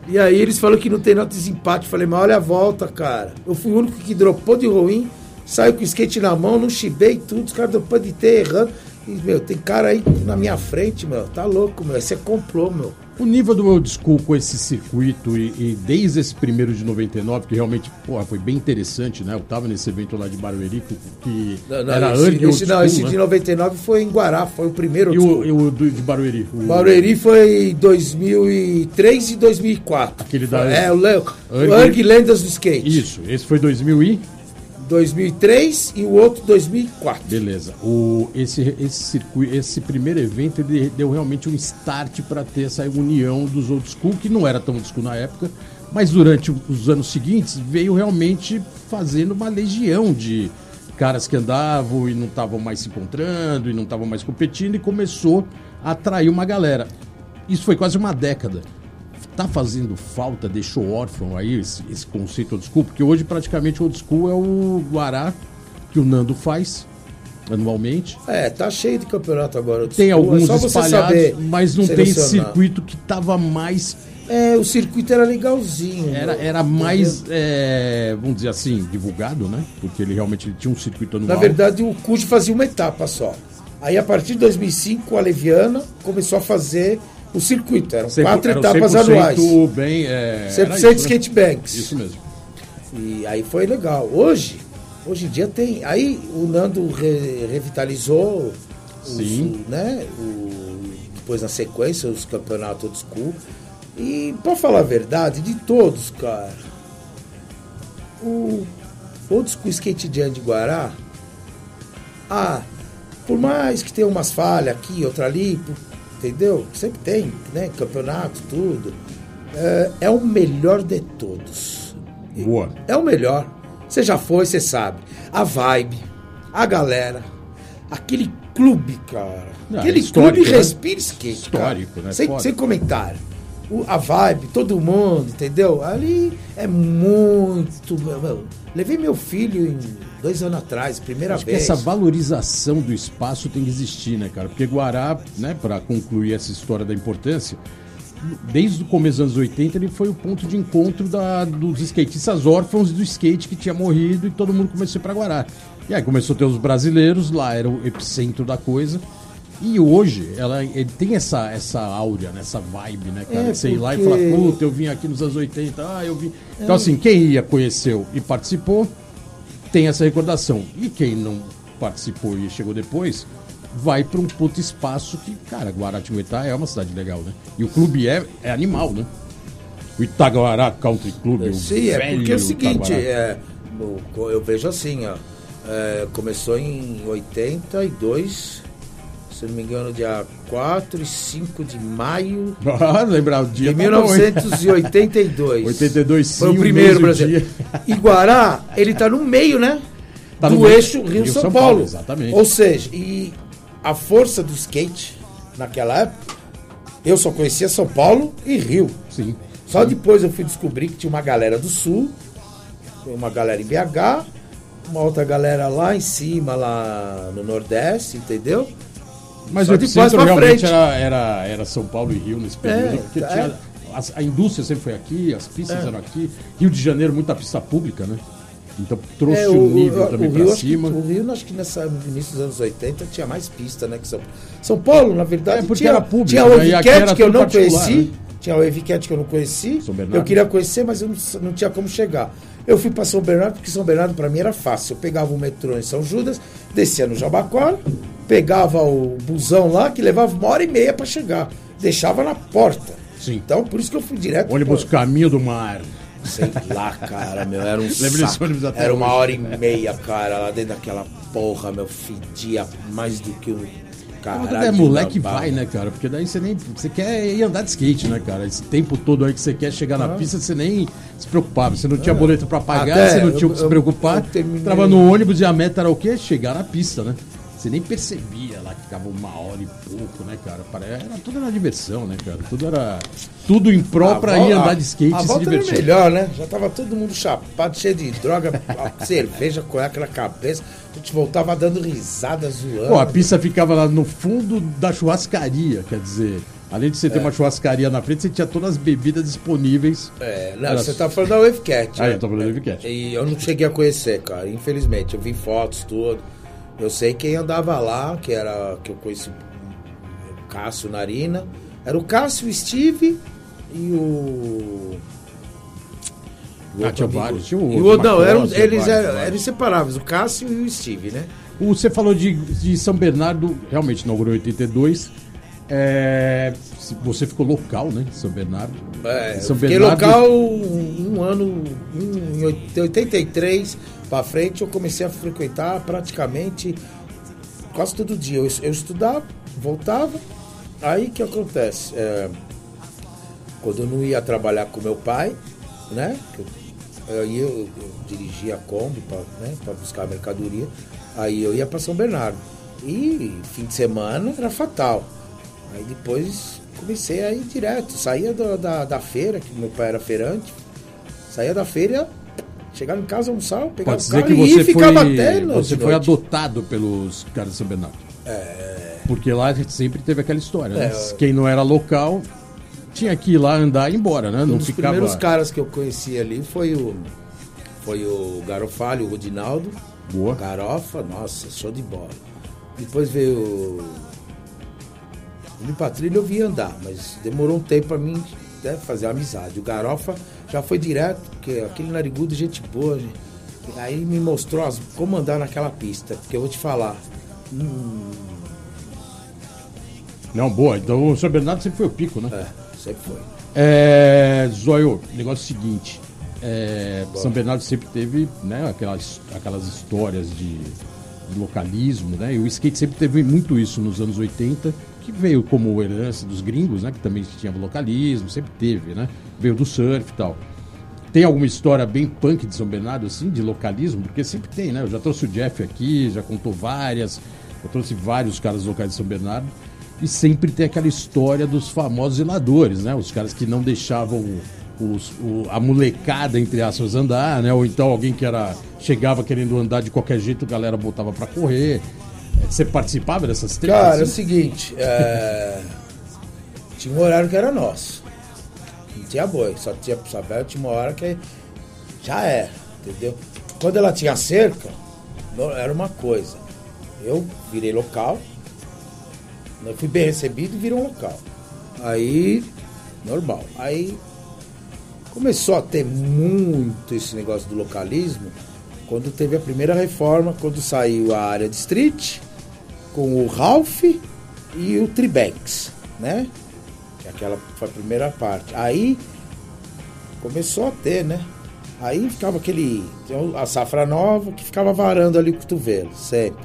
B: e aí eles falaram que não tem nota de desempate. Falei, mas olha a volta, cara. Eu fui o único que dropou de ruim, saiu com o skate na mão, não chibei tudo, os caras dropando de ter errando. E, meu, tem cara aí na minha frente, meu, tá louco, meu. Você comprou, meu.
A: O nível do old school com esse circuito e, e desde esse primeiro de 99, que realmente porra, foi bem interessante, né? Eu tava nesse evento lá de Barueri, que, que era
B: esse,
A: early old
B: esse, não,
A: school,
B: esse
A: né?
B: de 99 foi em Guará, foi o primeiro.
A: E o, e o do, de Barueri? O,
B: Barueri foi em 2003 e 2004.
A: Aquele da-
B: É, o, Le... o
A: Erg
B: Lendas do Skate.
A: Isso, esse foi 2000 e...
B: 2003 e o outro 2004.
A: Beleza. O, esse, esse, circuito, esse primeiro evento ele deu realmente um start para ter essa união dos old school, que não era tão old school na época, mas durante os anos seguintes veio realmente fazendo uma legião de, caras que andavam e não estavam mais se encontrando e não estavam mais competindo e começou a atrair uma galera. Isso foi quase uma década. Tá fazendo falta, deixou órfão aí esse, esse conceito old school, porque hoje praticamente old school é o Guará que o Nando faz anualmente.
B: É, tá cheio de campeonato agora.
A: Tem
B: school,
A: alguns
B: é só você
A: espalhados, mas não tem circuito que tava mais
B: É, o circuito era legalzinho.
A: Era,
B: meu,
A: era
B: entendeu?
A: mais, é, vamos dizer assim, divulgado, né? Porque ele realmente tinha um circuito anual.
B: Na verdade, o CUT fazia uma etapa só. Aí, a partir de 2005, a Leviana começou a fazer o circuito. Eram quatro
A: era
B: etapas
A: 100%
B: anuais.
A: bem, é,
B: 100%
A: era isso, né?
B: skate banks.
A: Isso mesmo.
B: E aí foi legal. Hoje, hoje em dia tem. Aí o Nando re- revitalizou
A: Sim.
B: né, o, depois na sequência os campeonatos old school. E pra falar a verdade, de todos, cara, o old school skate jam de Guará, ah, por mais que tenha umas falhas aqui, outra ali, por- entendeu? Sempre tem, né? Campeonato, tudo. É, é o melhor de todos.
A: Boa.
B: É o melhor. Você já foi, você sabe. A vibe, a galera, aquele clube, cara.
A: Ah,
B: aquele clube
A: né?
B: respira skate,
A: Histórico,
B: cara.
A: né?
B: Sem, sem comentário. O- a vibe, todo mundo, entendeu? Ali é muito. Meu, levei meu filho em dois anos atrás, primeira
A: Acho que
B: vez.
A: essa valorização do espaço tem que existir, né, cara? Porque Guará, né, para concluir essa história da importância, desde o começo dos anos 80 ele foi o ponto de encontro da, dos skatistas órfãos do skate que tinha morrido e todo mundo começou a ir pra Guará. E aí começou a ter os brasileiros, lá era o epicentro da coisa. E hoje, ela, ele tem essa, essa áurea, né, essa vibe, né, cara?
B: É,
A: Você ir lá e
B: porque-
A: falar, puta, eu vim aqui nos anos 80, ah, eu vim. Então, assim, quem ia, conheceu e participou, tem essa recordação. E quem não participou e chegou depois, vai para um puto espaço que, cara, Guaratinguetá é uma cidade legal, né? E o clube é, é animal, né? O Itaguará Country Club, o
B: Sim, é porque é o seguinte, é, eu vejo assim, ó. é, começou em 82, se não me engano, dia 4 e 5 de maio
A: Ah, lembrar o dia
B: de
A: tá bom, hein?
B: 1982.
A: 82 sim,
B: Foi o primeiro brasileiro. Iguará, ele tá no meio, né?
A: Tá
B: do
A: no meio.
B: eixo Rio-São Paulo.
A: Paulo, exatamente.
B: Ou seja, e a força do skate naquela época, eu só conhecia São Paulo e Rio.
A: Sim.
B: Só depois eu fui descobrir que tinha uma galera do sul, uma galera em BH, uma outra galera lá em cima, lá no Nordeste, entendeu?
A: Mas
B: Só
A: o epicentro
B: pra
A: realmente
B: frente.
A: era, era, era São Paulo e Rio nesse período,
B: É,
A: porque
B: é.
A: tinha, as- a indústria sempre foi aqui, as pistas
B: É.
A: eram aqui. Rio de Janeiro, muita pista pública, né? Então trouxe
B: É,
A: o, nível
B: o
A: também pra
B: acho que-
A: cima.
B: o Rio, acho que nessa, no início dos anos 80 tinha mais pista, né? Que São, São Paulo, na verdade,
A: É, porque
B: tinha,
A: era público,
B: tinha o
A: né? Aqui
B: Evicat
A: era
B: que eu não conheci.
A: né?
B: Tinha o Evicat que eu não conheci. Eu queria conhecer, mas eu não, não tinha como chegar. Eu fui para São Bernardo, porque São Bernardo para mim era fácil. Eu pegava o metrô em São Judas, descia no Jabaquara, pegava o busão lá, que levava uma hora e meia para chegar. Deixava na porta.
A: Sim.
B: Então, por isso que eu fui direto.
A: Ônibus
B: pra-
A: Caminho do Mar.
B: Sei lá, cara, meu, era um saco.
A: ônibus até
B: Era uma hora e meia, cara, lá dentro daquela porra, meu, fedia mais do que o caralho.
A: Quando é moleque, vai, né, cara? Porque daí você nem. Você quer ir andar de skate, né, cara? Esse tempo todo aí que você quer chegar na pista, você nem se preocupava. Você não tinha boleto pra pagar,
B: Até
A: você não tinha o
B: eu-
A: que se
B: eu-
A: preocupar.
B: eu terminei-
A: Entrava no ônibus e a meta era o quê? Chegar na pista, né? Você nem percebia lá que ficava uma hora e pouco, né, cara? Era, tudo era diversão, né, cara? Tudo era. Tudo em pró pra ir andar de skate
B: a
A: e se
B: volta era
A: divertir.
B: melhor, né? Já tava todo mundo chapado, cheio de droga, cerveja, conhaque na cabeça. A gente voltava dando risada, zoando.
A: Pô, a pista ficava lá no fundo da churrascaria, quer dizer. Além de você ter uma churrascaria na frente, você tinha todas as bebidas disponíveis.
B: É, não,
A: Era-
B: você tá falando da Wavecat.
A: Ah,
B: né?
A: eu tô falando da Wavecat.
B: E eu não cheguei a conhecer, cara, infelizmente. Eu vi fotos, tudo. Eu sei quem andava lá, que era. que eu conheci o Cássio Narina. Era o Cássio, o Steve e o. o
A: Ah, tinha vários, tinha o
B: E o não, eram, eles eram, eram inseparáveis, o Cássio e o Steve, né?
A: O- Você falou de, de São Bernardo, realmente inaugurou em 82. É, você ficou local, né? São Bernardo.
B: É,
A: São
B: fiquei
A: Bernardo-
B: local um, ano, em oit- 83 pra frente, eu comecei a frequentar praticamente quase todo dia. Eu, eu estudava, voltava, aí que acontece? É, quando eu não ia trabalhar com meu pai, né? que eu- Aí eu, eu dirigia a Kombi para né, pra buscar a mercadoria. Aí eu ia para São Bernardo. E fim de semana era fatal. Aí depois comecei a ir direto. Saía da, da, da feira, que meu pai era feirante. Saía da feira, chegava em casa, almoçava, pegava
A: Pode
B: o carro
A: que
B: e
A: você
B: e ficava
A: foi,
B: até
A: você foi
B: noite.
A: adotado pelos caras de São Bernardo. É. Porque lá a gente sempre teve aquela história, né?
B: É.
A: Quem não era local tinha que ir lá andar e ir embora, né?
B: Um
A: Não
B: dos
A: ficava.
B: primeiros caras que eu conheci ali foi o foi o Garofalho, o Rodinaldo.
A: Boa.
B: Garofa, nossa, show de bola. Depois veio o o Patrilha eu vi andar, mas demorou um tempo pra mim né, fazer amizade. O Garofa já foi direto, porque aquele narigudo, gente boa, gente. Aí me mostrou as- como andar naquela pista, porque eu vou te falar.
A: Não, boa. Então o São Bernardo sempre foi o pico, né?
B: É, sempre foi.
A: É, Zóio, negócio seguinte. é, São Bernardo sempre teve né, aquelas, aquelas histórias de localismo, né? E o skate sempre teve muito isso nos anos 80, que veio como herança dos gringos, né? Que também tinha localismo, sempre teve, né? Veio do surf e tal. Tem alguma história bem punk de São Bernardo, assim, de localismo? Porque sempre tem, né? Eu já trouxe o Jeff aqui, já contou várias, eu trouxe vários caras locais de São Bernardo. E sempre tem aquela história dos famosos zeladores, né? Os caras que não deixavam os- o- a molecada, entre aspas, andar, né? Ou então alguém que era chegava querendo andar de qualquer jeito, a galera botava pra correr. Você participava dessas tretas?
B: Cara, é o
A: assim?
B: seguinte, é, tinha um horário que era nosso. Não tinha boi, só tinha pro Sabel, tinha uma hora que já era, entendeu? Quando ela tinha cerca, era uma coisa. Eu virei local, eu fui bem recebido e virei um local. Aí, normal. Aí começou a ter muito esse negócio do localismo quando teve a primeira reforma, quando saiu a área de street, com o Ralph e o Tribanks, né? Que aquela foi a primeira parte. Aí começou a ter, né? Aí ficava aquele. A safra nova que ficava varando ali o cotovelo, sempre.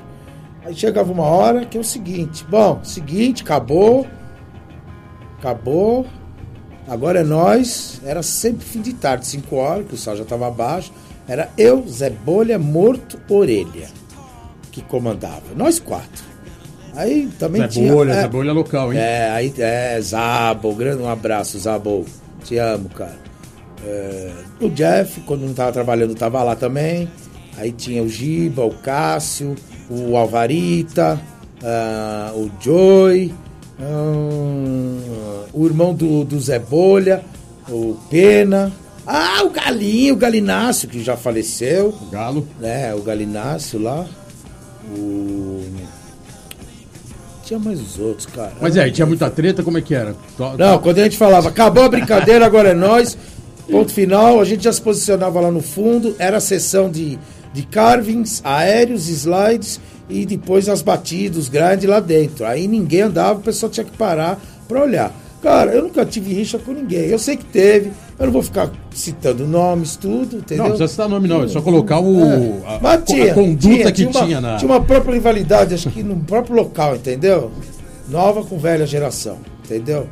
B: Aí chegava uma hora que é o seguinte: bom, seguinte, acabou. Acabou. Agora é nós. Era sempre fim de tarde, 5 horas, que o sol já estava abaixo. Era eu, Zé Bolha, Morto, Orelha, que comandava. Nós quatro. Aí também
A: Zé
B: tinha.
A: Bolha,
B: é,
A: Zé Bolha local, hein?
B: é, aí é, Zabo, grande um abraço, Zabo. Te amo, cara. É, o Jeff, quando não tava trabalhando, tava lá também. Aí tinha o Giba, o Cássio, o Alvarita, ah, o Joy, ah, o irmão do, do Zé Bolha, o Pena. Ah, o Galinho, o Galinácio, que já faleceu
A: Galo.
B: né? O Galinácio lá. O. Tinha mais os outros, cara.
A: Mas é, tinha muita treta, como é que era?
B: Não, quando a gente falava, acabou a brincadeira, agora é nós. Ponto final, a gente já se posicionava lá no fundo, era a sessão de, de carvings, aéreos, slides e depois as batidas, grandes lá dentro. Aí ninguém andava, o pessoal tinha que parar pra olhar. Cara, eu nunca tive rixa com ninguém. Eu sei que teve, eu não vou ficar citando nomes, tudo, entendeu?
A: Não, não precisa citar nome não, é só colocar o,
B: É.
A: a,
B: Mas
A: a
B: tinha,
A: conduta que
B: uma,
A: tinha na...
B: Tinha uma própria rivalidade, acho que no próprio local, entendeu? Nova com velha geração, entendeu?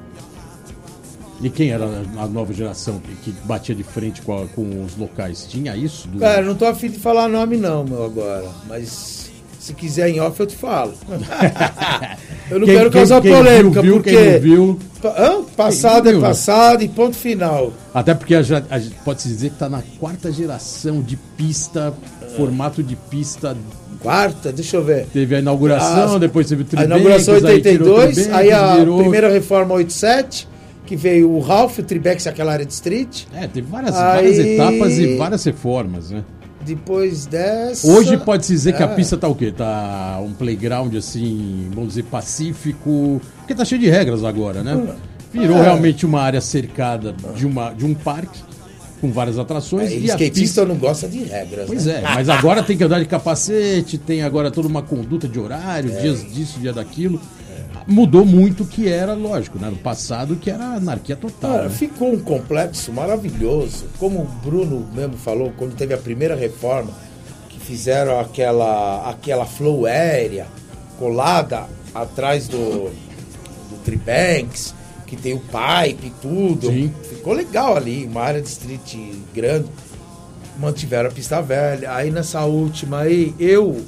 A: E quem era a nova geração que, que batia de frente com, a- com os locais? Tinha isso? Do...
B: Cara, não tô afim de falar nome não, meu, agora. Mas se quiser em off eu te falo. eu não
A: Quem-
B: quero
A: quem-
B: causar
A: quem
B: polêmica,
A: viu, viu,
B: porque...
A: Quem não viu,
B: Hã? Passado
A: Quem
B: é passado e ponto final.
A: até porque a, a pode-se dizer que está na quarta geração de pista, formato de pista.
B: Quarta, deixa eu ver.
A: Teve a inauguração, depois teve o
B: A
A: Tribanks,
B: inauguração
A: aí tirou o
B: 82,
A: Tribanks,
B: aí a
A: virou-
B: primeira reforma 87, que veio o Ralph, o Tribex, aquela área de street.
A: É, teve várias,
B: Aí-
A: várias etapas e várias reformas, né?
B: Depois dessa...
A: Hoje pode-se dizer que a
B: É.
A: pista tá o quê? Tá um playground assim, vamos dizer, pacífico. Porque tá cheio de regras agora, né? Virou
B: É.
A: realmente uma área cercada de, uma, de um parque com várias atrações.
B: É,
A: e a
B: skatista
A: pista.
B: não gosta de regras.
A: Pois
B: né?
A: é, mas agora tem que andar de capacete, tem agora toda uma conduta de horário,
B: É.
A: dias disso, dia daquilo. Mudou muito o que era, lógico, né? No passado que era anarquia total.
B: Cara,
A: né?
B: ficou um complexo maravilhoso. Como o Bruno mesmo falou, quando teve a primeira reforma, que fizeram aquela, aquela flow aérea colada atrás do, do Tribanks, que tem o pipe e tudo.
A: Sim.
B: Ficou legal ali, uma área de street grande. mantiveram a pista velha. Aí nessa última aí, eu.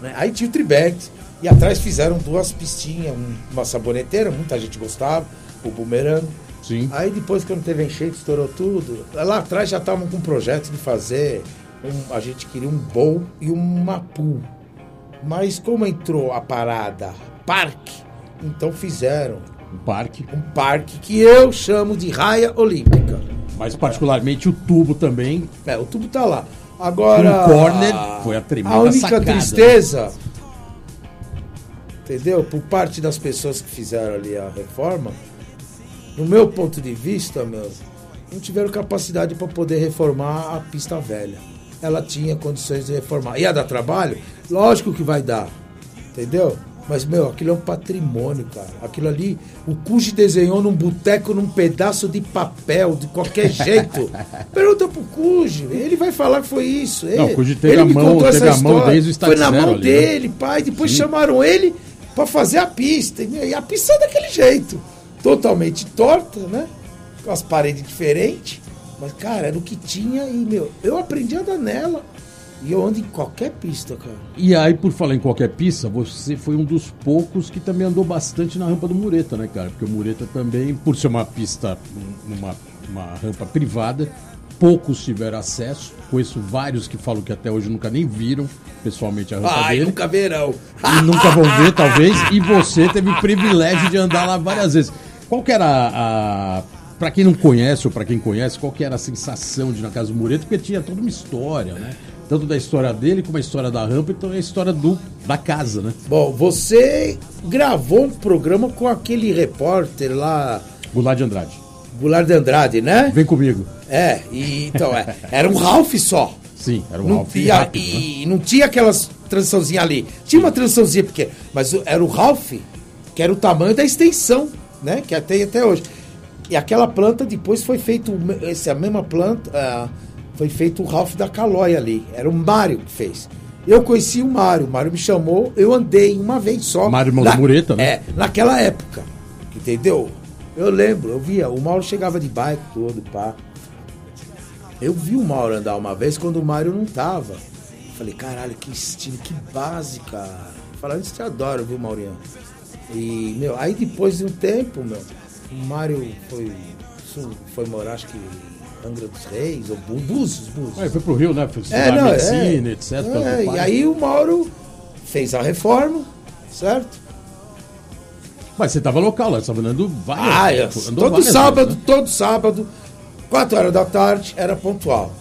B: Né, aí tinha o Tribex. E atrás fizeram duas pistinhas, um- uma saboneteira, muita gente gostava, o bumerangue.
A: Sim.
B: Aí depois que não teve enchente, estourou tudo. Lá atrás já estavam com um projeto de fazer. um- a gente queria um bowl e uma pool. Mas como entrou a parada parque, então fizeram
A: Um parque.
B: um parque que eu chamo de raia olímpica.
A: Mas particularmente o tubo também.
B: É, o tubo tá lá. Agora.
A: Um corner foi a tremenda
B: A única
A: sacada,
B: tristeza. Entendeu? Por parte das pessoas que fizeram ali a reforma, no meu ponto de vista, meu, não tiveram capacidade para poder reformar a pista velha. Ela tinha condições de reformar. Ia dar trabalho? Lógico que vai dar. Entendeu? Mas, meu, aquilo é um patrimônio, cara. Aquilo ali, o Cuji desenhou num boteco, num pedaço de papel, de qualquer jeito. Pergunta pro Cuji, ele vai falar que foi isso.
A: Não,
B: Ele-
A: o Cuji teve
B: ele
A: a
B: me
A: mão-
B: contou
A: teve
B: essa
A: a mão
B: história.
A: desde o
B: Foi na mão
A: ali, né?
B: dele, pai. Depois chamaram ele pra fazer a pista. E a pista é daquele jeito. Totalmente torta, né? Com as paredes diferentes. Mas, cara, era o que tinha e, meu, eu aprendi a andar nela. E eu ando em qualquer pista, cara.
A: E aí, por falar em qualquer pista, você foi um dos poucos que também andou bastante na rampa do Mureta, né, cara? Porque o Mureta também, por ser uma pista, um- uma, uma rampa privada, poucos tiveram acesso. Conheço vários que falam que até hoje nunca nem viram pessoalmente a rampa
B: Ai,
A: dele.
B: nunca verão.
A: e nunca vão ver, talvez. E você teve o privilégio de andar lá várias vezes. Qual que era a. a para quem não conhece ou para quem conhece, qual que era a sensação de ir na casa do Mureto? Porque tinha toda uma história, né? Tanto da história dele como a história da rampa, então é a história do, da casa, né?
B: Bom, você gravou um programa com aquele repórter lá,
A: Goulart de Andrade.
B: Goulart de Andrade, né?
A: Vem comigo.
B: É, e, então, é, era um Ralph só.
A: Sim, era um
B: não
A: Ralph
B: tinha,
A: rápido, né?
B: e não tinha aquelas transiçãozinhas ali. Tinha uma transiçãozinha pequena, mas era o Ralph, que era o tamanho da extensão, né? Que tem até hoje. E aquela planta depois foi feito, essa mesma planta, ah, foi feito o Ralph da Calói ali. Era o Mário que fez. Eu conheci o Mário, o Mário me chamou, eu andei uma vez só.
A: Mário, irmão da Mureta, né?
B: É, naquela época, entendeu? Eu lembro, eu via, o Mauro chegava de bike todo, pá. Eu vi o Mauro andar uma vez quando o Mário não tava. Falei, caralho, que estilo, que base, cara. Falando isso, te adoro, viu, Maurinho? E, meu, aí depois de um tempo, meu, o Mário foi, foi morar, acho que Angra dos Reis, ou Búzios, Búzios.
A: Aí foi pro Rio, né? Foi
B: É, não,
A: medicina,
B: é.
A: etc.
B: É, e aí o Mauro fez a reforma, certo?
A: Mas você tava local lá, você tava andando várias
B: Ah, eu,
A: andou
B: todo
A: várias
B: sábado,
A: vezes, né?
B: todo sábado, 4 horas da tarde, era pontual.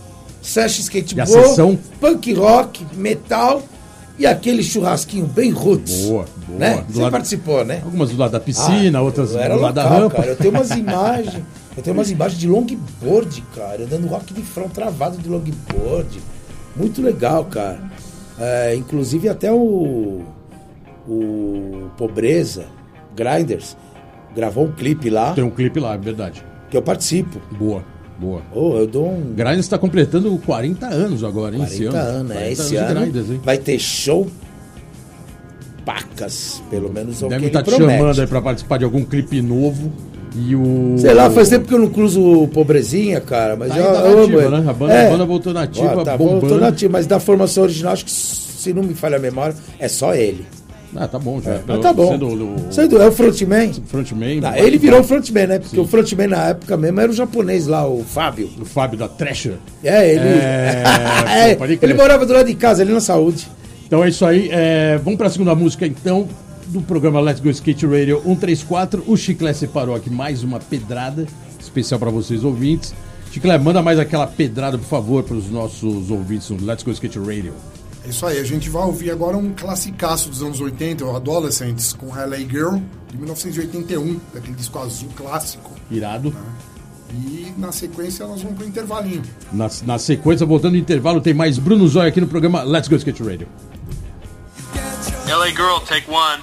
B: Session skateboard,
A: sessão?
B: punk rock, metal e aquele churrasquinho bem roots.
A: Boa, boa.
B: Né? Você
A: lado-
B: participou, né?
A: Algumas do lado da piscina,
B: Ah,
A: outras do lado da
B: local,
A: rampa.
B: Cara. Eu tenho umas imagens. Eu tenho umas imagens de longboard, cara. Andando rock de front travado de longboard. Muito legal, cara. É, inclusive até o. O Pobreza, Grinders, gravou um clipe lá
A: Tem um clipe lá, é verdade.
B: que eu participo.
A: Boa, boa.
B: Oh, eu dou um.
A: Grinders está completando 40 anos agora, hein? esse
B: 40
A: ano.
B: anos, é.
A: 40
B: Esse
A: anos
B: ano
A: Grinders,
B: vai ter show pacas, pelo menos é o
A: Deve estar te
B: promete.
A: chamando aí pra participar de algum clipe novo. E o.
B: Sei lá, faz tempo que eu não cruzo o Pobrezinha, cara, mas
A: Tá
B: eu, amo
A: nativa, né? A banda- a banda voltou nativa,
B: Ó, tá,
A: bombando.
B: voltou nativa, mas da formação original, acho que se não me falha a memória, é só ele.
A: Ah, tá bom já.
B: Mas tá bom.
A: Sendo o
B: Sendo, é o frontman.
A: frontman.
B: Ah, ele virou o frontman, né? Porque o frontman na época mesmo era o japonês lá, o Fábio.
A: O Fábio da Thrasher.
B: É, ele.
A: É,
B: É, ele morava do lado de casa, ali na saúde.
A: Então é isso aí. é, vamos pra segunda música, então, do programa Let's Go Skate Radio 134. O Chiclé separou aqui mais uma pedrada especial pra vocês, ouvintes. Chiclé, manda mais aquela pedrada, por favor, pros nossos ouvintes no Let's Go Skate Radio.
C: É isso aí, a gente vai ouvir agora um classicaço dos anos 80, o Adolescents, com LA Girl, de 1981, daquele disco azul clássico.
A: Irado.
C: E na sequência nós vamos pro intervalinho.
A: Na, na sequência, voltando no intervalo, tem mais Bruno Zóia aqui no programa Let's Go Skate Radio.
E: LA Girl, take one.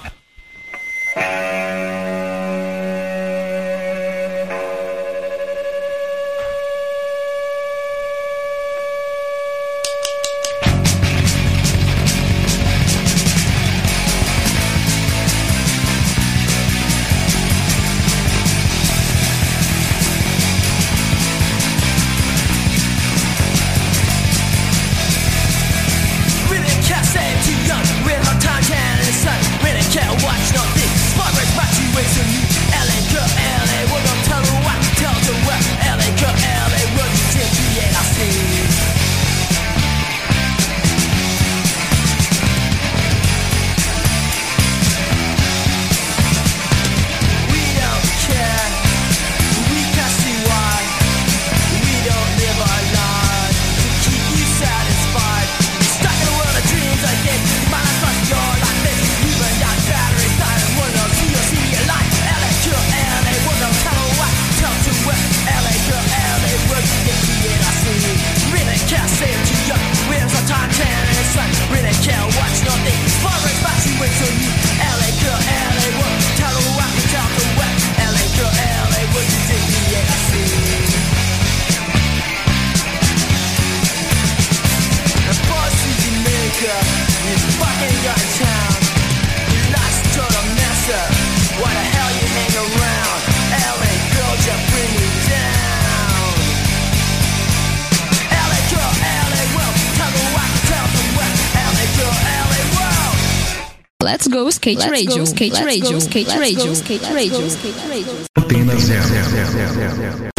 D: Skate radio, skate radio, skate radio, skate radio, skate radio.
F: Antena Zero.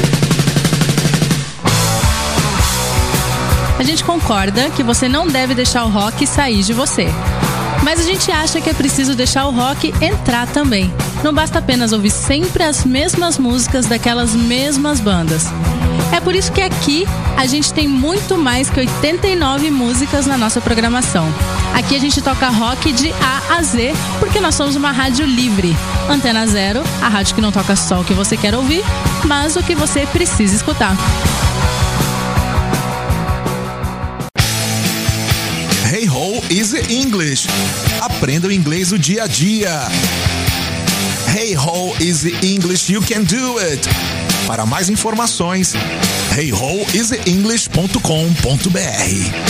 G: A gente concorda que você não deve deixar o rock sair de você. Mas a gente acha que é preciso deixar o rock entrar também. Não basta apenas ouvir sempre as mesmas músicas daquelas mesmas bandas. É por isso que aqui a gente tem muito mais que 89 músicas na nossa programação. Aqui a gente toca rock de A a Z, porque nós somos uma rádio livre. Antena Zero, a rádio que não toca só o que você quer ouvir, mas o que você precisa escutar.
H: Hey Ho Easy English. Aprenda o inglês do dia a dia. Hey Ho Easy English, you can do it. Para mais informações, heyhoeasyenglish.com.br.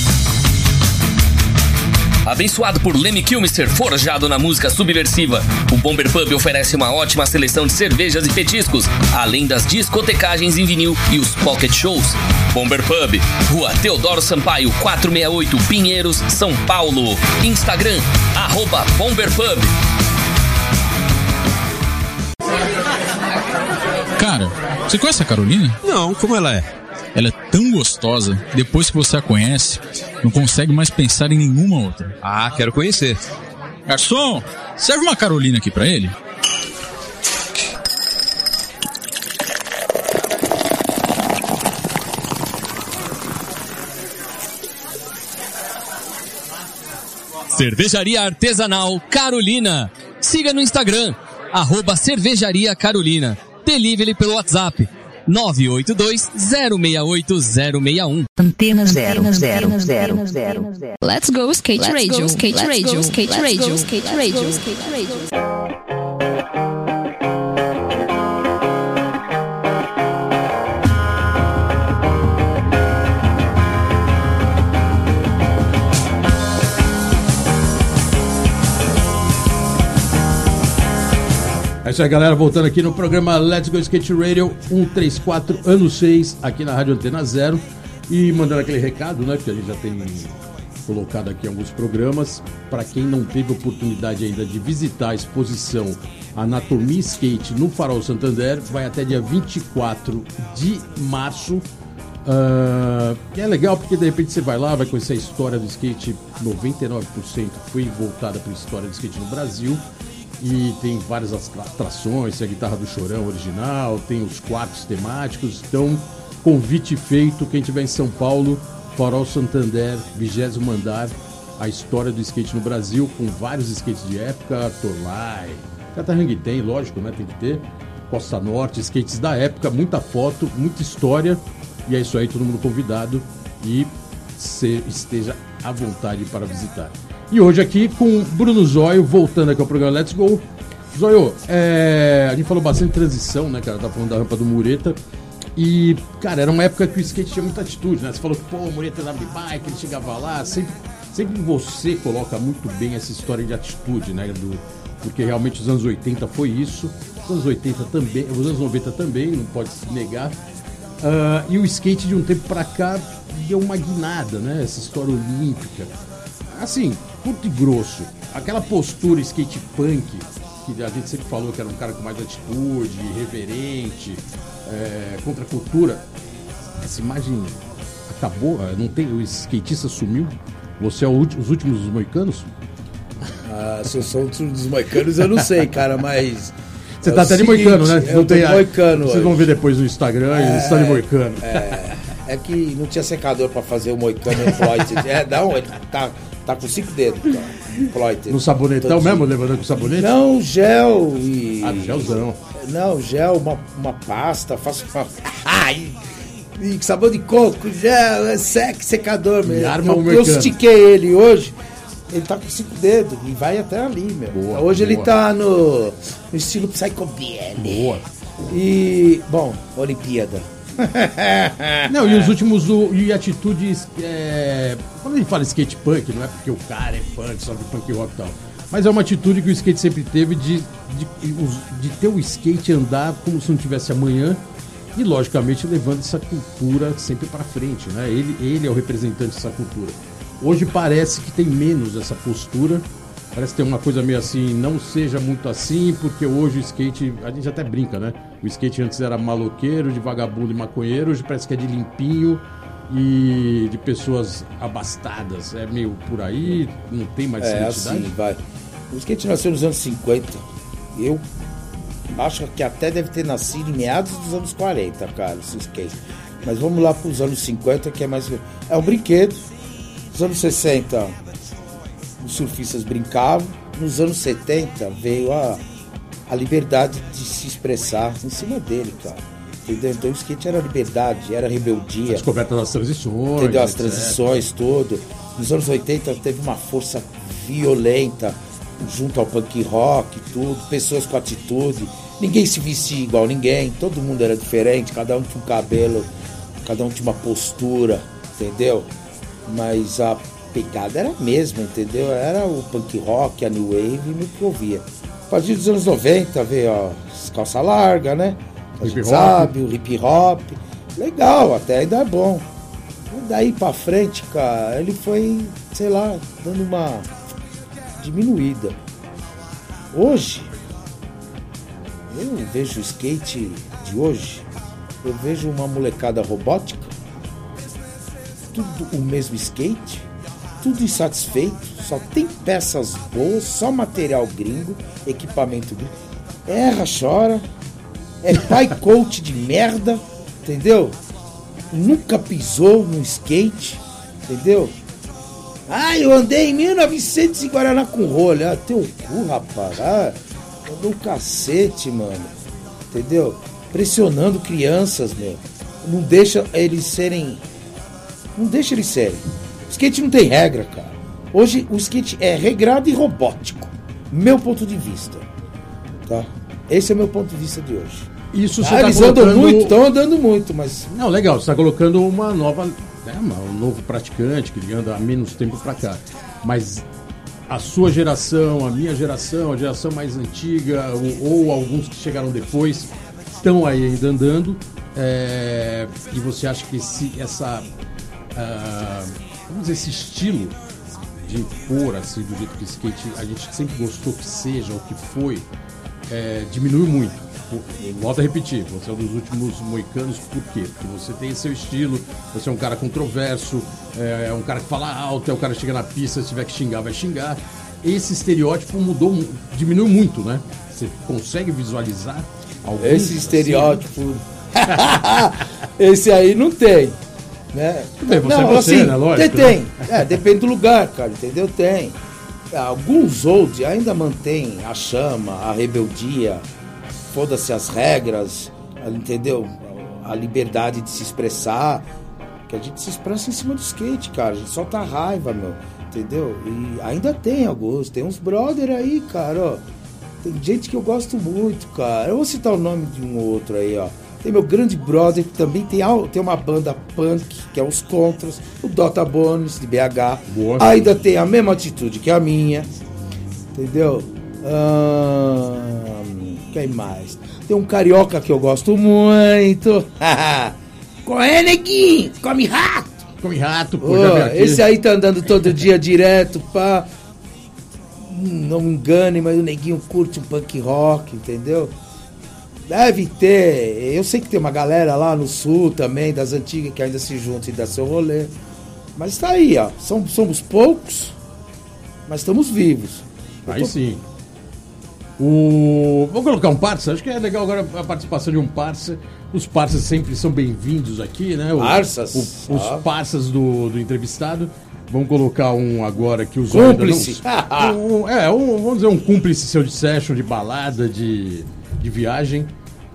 I: Abençoado por Lemmy Kilmister, forjado na música subversiva, o Bomber Pub oferece uma ótima seleção de cervejas e petiscos, além das discotecagens em vinil e os pocket shows. Bomber Pub, Rua Teodoro Sampaio, 468, Pinheiros, São Paulo. Instagram, arroba Bomber Pub.
J: Cara, você conhece a Carolina?
K: Não, como ela é?
J: Ela é tão gostosa, depois que você a conhece, não consegue mais pensar em nenhuma outra.
K: Ah, quero conhecer.
J: Garçom, serve uma Carolina aqui pra ele.
I: Cervejaria Artesanal Carolina. Siga no Instagram, arroba Cervejaria Carolina. Delivery pelo WhatsApp 982-068-061.
D: Antena zero, zero, zero, zero, zero. Let's go skate radio, skate radio, skate radio, skate radio, skate radio.
A: É isso aí, galera. Voltando aqui no programa Let's Go Skate Radio 134, ano 6, aqui na Rádio Antena Zero. E mandando aquele recado, né? Que a gente já tem colocado aqui alguns programas. Para quem não teve oportunidade ainda de visitar a exposição Anatomia Skate no Farol Santander, vai até dia 24 de março. Uh, é legal porque de repente você vai lá, vai conhecer a história do skate. 99% foi voltada para a história do skate no Brasil. E tem várias atra- atrações, tem a guitarra do Chorão original, tem os quartos temáticos. Então, convite feito, quem estiver em São Paulo, Farol Santander, 20 andar, a história do skate no Brasil, com vários skates de época, Torlai, Catarrang tem, lógico, né? Tem que ter. Costa Norte, skates da época, muita foto, muita história. E é isso aí, todo mundo convidado e se esteja à vontade para visitar. E hoje aqui com Bruno Zóio, voltando aqui ao programa Let's Go. Zóio, é, a gente falou bastante transição, né, cara? Tá falando da rampa do Mureta. E, cara, era uma época que o skate tinha muita atitude, né? Você falou que, pô, o Mureta andava de bike, ele chegava lá, sempre sempre você coloca muito bem essa história de atitude, né? Do, porque realmente os anos 80 foi isso, os anos 80 também, os anos 90 também, não pode se negar. Ah, e o skate de um tempo pra cá deu uma guinada, né? Essa história olímpica. Assim, curto e grosso, aquela postura skate punk, que a gente sempre falou que era um cara com mais atitude, irreverente, é, contra a cultura. Essa imagem acabou, ah, não tem, o skatista sumiu. Você é o ulti- os últimos dos moicanos?
B: Ah, se eu sou um dos moicanos, eu não sei, cara, mas.
A: Você
B: é
A: tá até de moicano, né?
B: Eu tô de moicano
A: Vocês
B: hoje.
A: vão ver depois no Instagram, eles estão de moicano.
B: É, é que não tinha secador pra fazer o moicano Floyd. É, não, ele tá, tá com cinco dedos, cara.
A: No sabonetão
B: Todinho.
A: mesmo, levando com sabonete?
B: Não, gel e.
A: Ah, gelzão.
B: Não, gel, uma, uma pasta, faço. Ai! E sabão de coco, gel, é sec, secador mesmo.
A: arma
B: eu, eu estiquei ele hoje. Ele tá com cinco dedos e vai até ali, meu.
A: Boa,
B: hoje ele
A: boa.
B: tá no, no estilo Psychobilly.
A: Boa.
B: E, bom, Olimpíada.
A: Não, e os últimos, o- e atitudes. é, quando a gente fala skate punk, não é porque o cara é punk, só punk rock e tal. Mas é uma atitude que o skate sempre teve de, de, de ter o skate andar como se não tivesse amanhã. E logicamente levando essa cultura sempre pra frente, né? Ele, ele é o representante dessa cultura. Hoje parece que tem menos essa postura. Parece tem uma coisa meio assim, não seja muito assim, porque hoje o skate, a gente até brinca, né? O skate antes era maloqueiro, de vagabundo e maconheiro, hoje parece que é de limpinho e de pessoas abastadas. É meio por aí, não tem mais
B: É
A: identidade.
B: assim, vai. O skate nasceu nos anos 50. Eu acho que até deve ter nascido em meados dos anos 40, cara, esse skate. Mas vamos lá para os anos 50, que é mais. É um brinquedo. Nos anos 60, os surfistas brincavam. Nos anos 70, veio a, a liberdade de se expressar em cima dele, cara. Entendeu? Então o skate era liberdade, era rebeldia.
A: A descoberta das transições.
B: Entendeu? As
A: etc.
B: transições, tudo. Nos anos 80 teve uma força violenta junto ao punk rock, tudo, pessoas com atitude. Ninguém se vestia igual ninguém, todo mundo era diferente, cada um tinha um cabelo, cada um tinha uma postura, entendeu? Mas a pegada era a mesma, entendeu? Era o punk rock, a new wave, no que eu via. A partir dos anos 90 veio ó, as calça larga, né? A
A: Hip
B: sabe, o hip hop. Legal, até ainda é bom. E daí pra frente, cara, ele foi, sei lá, dando uma diminuída. Hoje, eu vejo o skate de hoje, eu vejo uma molecada robótica, tudo o mesmo skate, tudo insatisfeito, só tem peças boas, só material gringo, equipamento gringo. Erra, chora, é pai coach de merda, entendeu? Nunca pisou no skate, entendeu? Ah, eu andei em 1900 em Guaraná com rolha. Ah, teu cu, rapaz. Ah, andou um cacete, mano. Entendeu? Pressionando crianças, meu. Não deixa eles serem. Não deixa eles serem. O skate não tem regra, cara. Hoje o skate é regrado e robótico. Meu ponto de vista. Tá? Esse é o meu ponto de vista de hoje.
A: Isso você
B: ah,
A: tá
B: eles andam
A: colocando-
B: muito, estão andando muito, mas.
A: Não, legal, você está colocando uma nova, né, um novo praticante que anda há menos tempo para cá. Mas a sua geração, a minha geração, a geração mais antiga, ou, ou alguns que chegaram depois, estão aí ainda andando. é, e você acha que esse, essa, ah, vamos dizer, esse estilo de impor, assim, do jeito que o skate a gente sempre gostou que seja, ou que foi, é, diminuiu muito. Volto a repetir, você é um dos últimos moicanos, por quê? Porque você tem seu estilo, você é um cara controverso, é, é um cara que fala alto, é um cara que chega na pista, se tiver que xingar, vai xingar. Esse estereótipo mudou, mu- diminuiu muito, né? Você consegue visualizar algum
B: Esse estereótipo. Esse aí não tem. Né?
A: bem, você é você, né? Lógico,
B: Tem,
A: né?
B: É, depende do lugar, cara, entendeu? Tem. Alguns old ainda mantêm a chama, a rebeldia, foda-se as regras, entendeu? A liberdade de se expressar. Que a gente se expressa em cima do skate, cara. A gente solta a raiva, meu. Entendeu? E ainda tem alguns. Tem uns brother aí, cara, ó. Tem gente que eu gosto muito, cara. Eu vou citar o nome de um outro aí, ó. Tem meu grande brother que também tem, tem uma banda punk, que é os Contras, o Dota Bones, de BH. Ainda tem a mesma atitude que a minha. Entendeu? Ahn, quem mais? Tem um carioca que eu gosto muito. Qual é, neguinho? Come rato!
A: Come rato, pô, aqui.
B: esse aí tá andando todo dia direto, pá. Hum, Não me engane, mas o neguinho curte um punk rock, entendeu? Deve ter. Eu sei que tem uma galera lá no sul também, das antigas, que ainda se junta e dá seu rolê. Mas tá aí, ó. São- somos poucos, mas estamos vivos. Eu
A: Aí
B: tô-
A: sim. O... Vamos colocar um parça? Acho que é legal agora a participação de um parça. Os parças sempre são bem-vindos aqui, né? O-
B: Parças?
A: o- os
B: Ah.
A: parças do, do entrevistado. Vamos colocar um agora que os
B: Cúmplice.
A: não- um, é, um, vamos dizer um cúmplice seu de session, de balada, de, de viagem.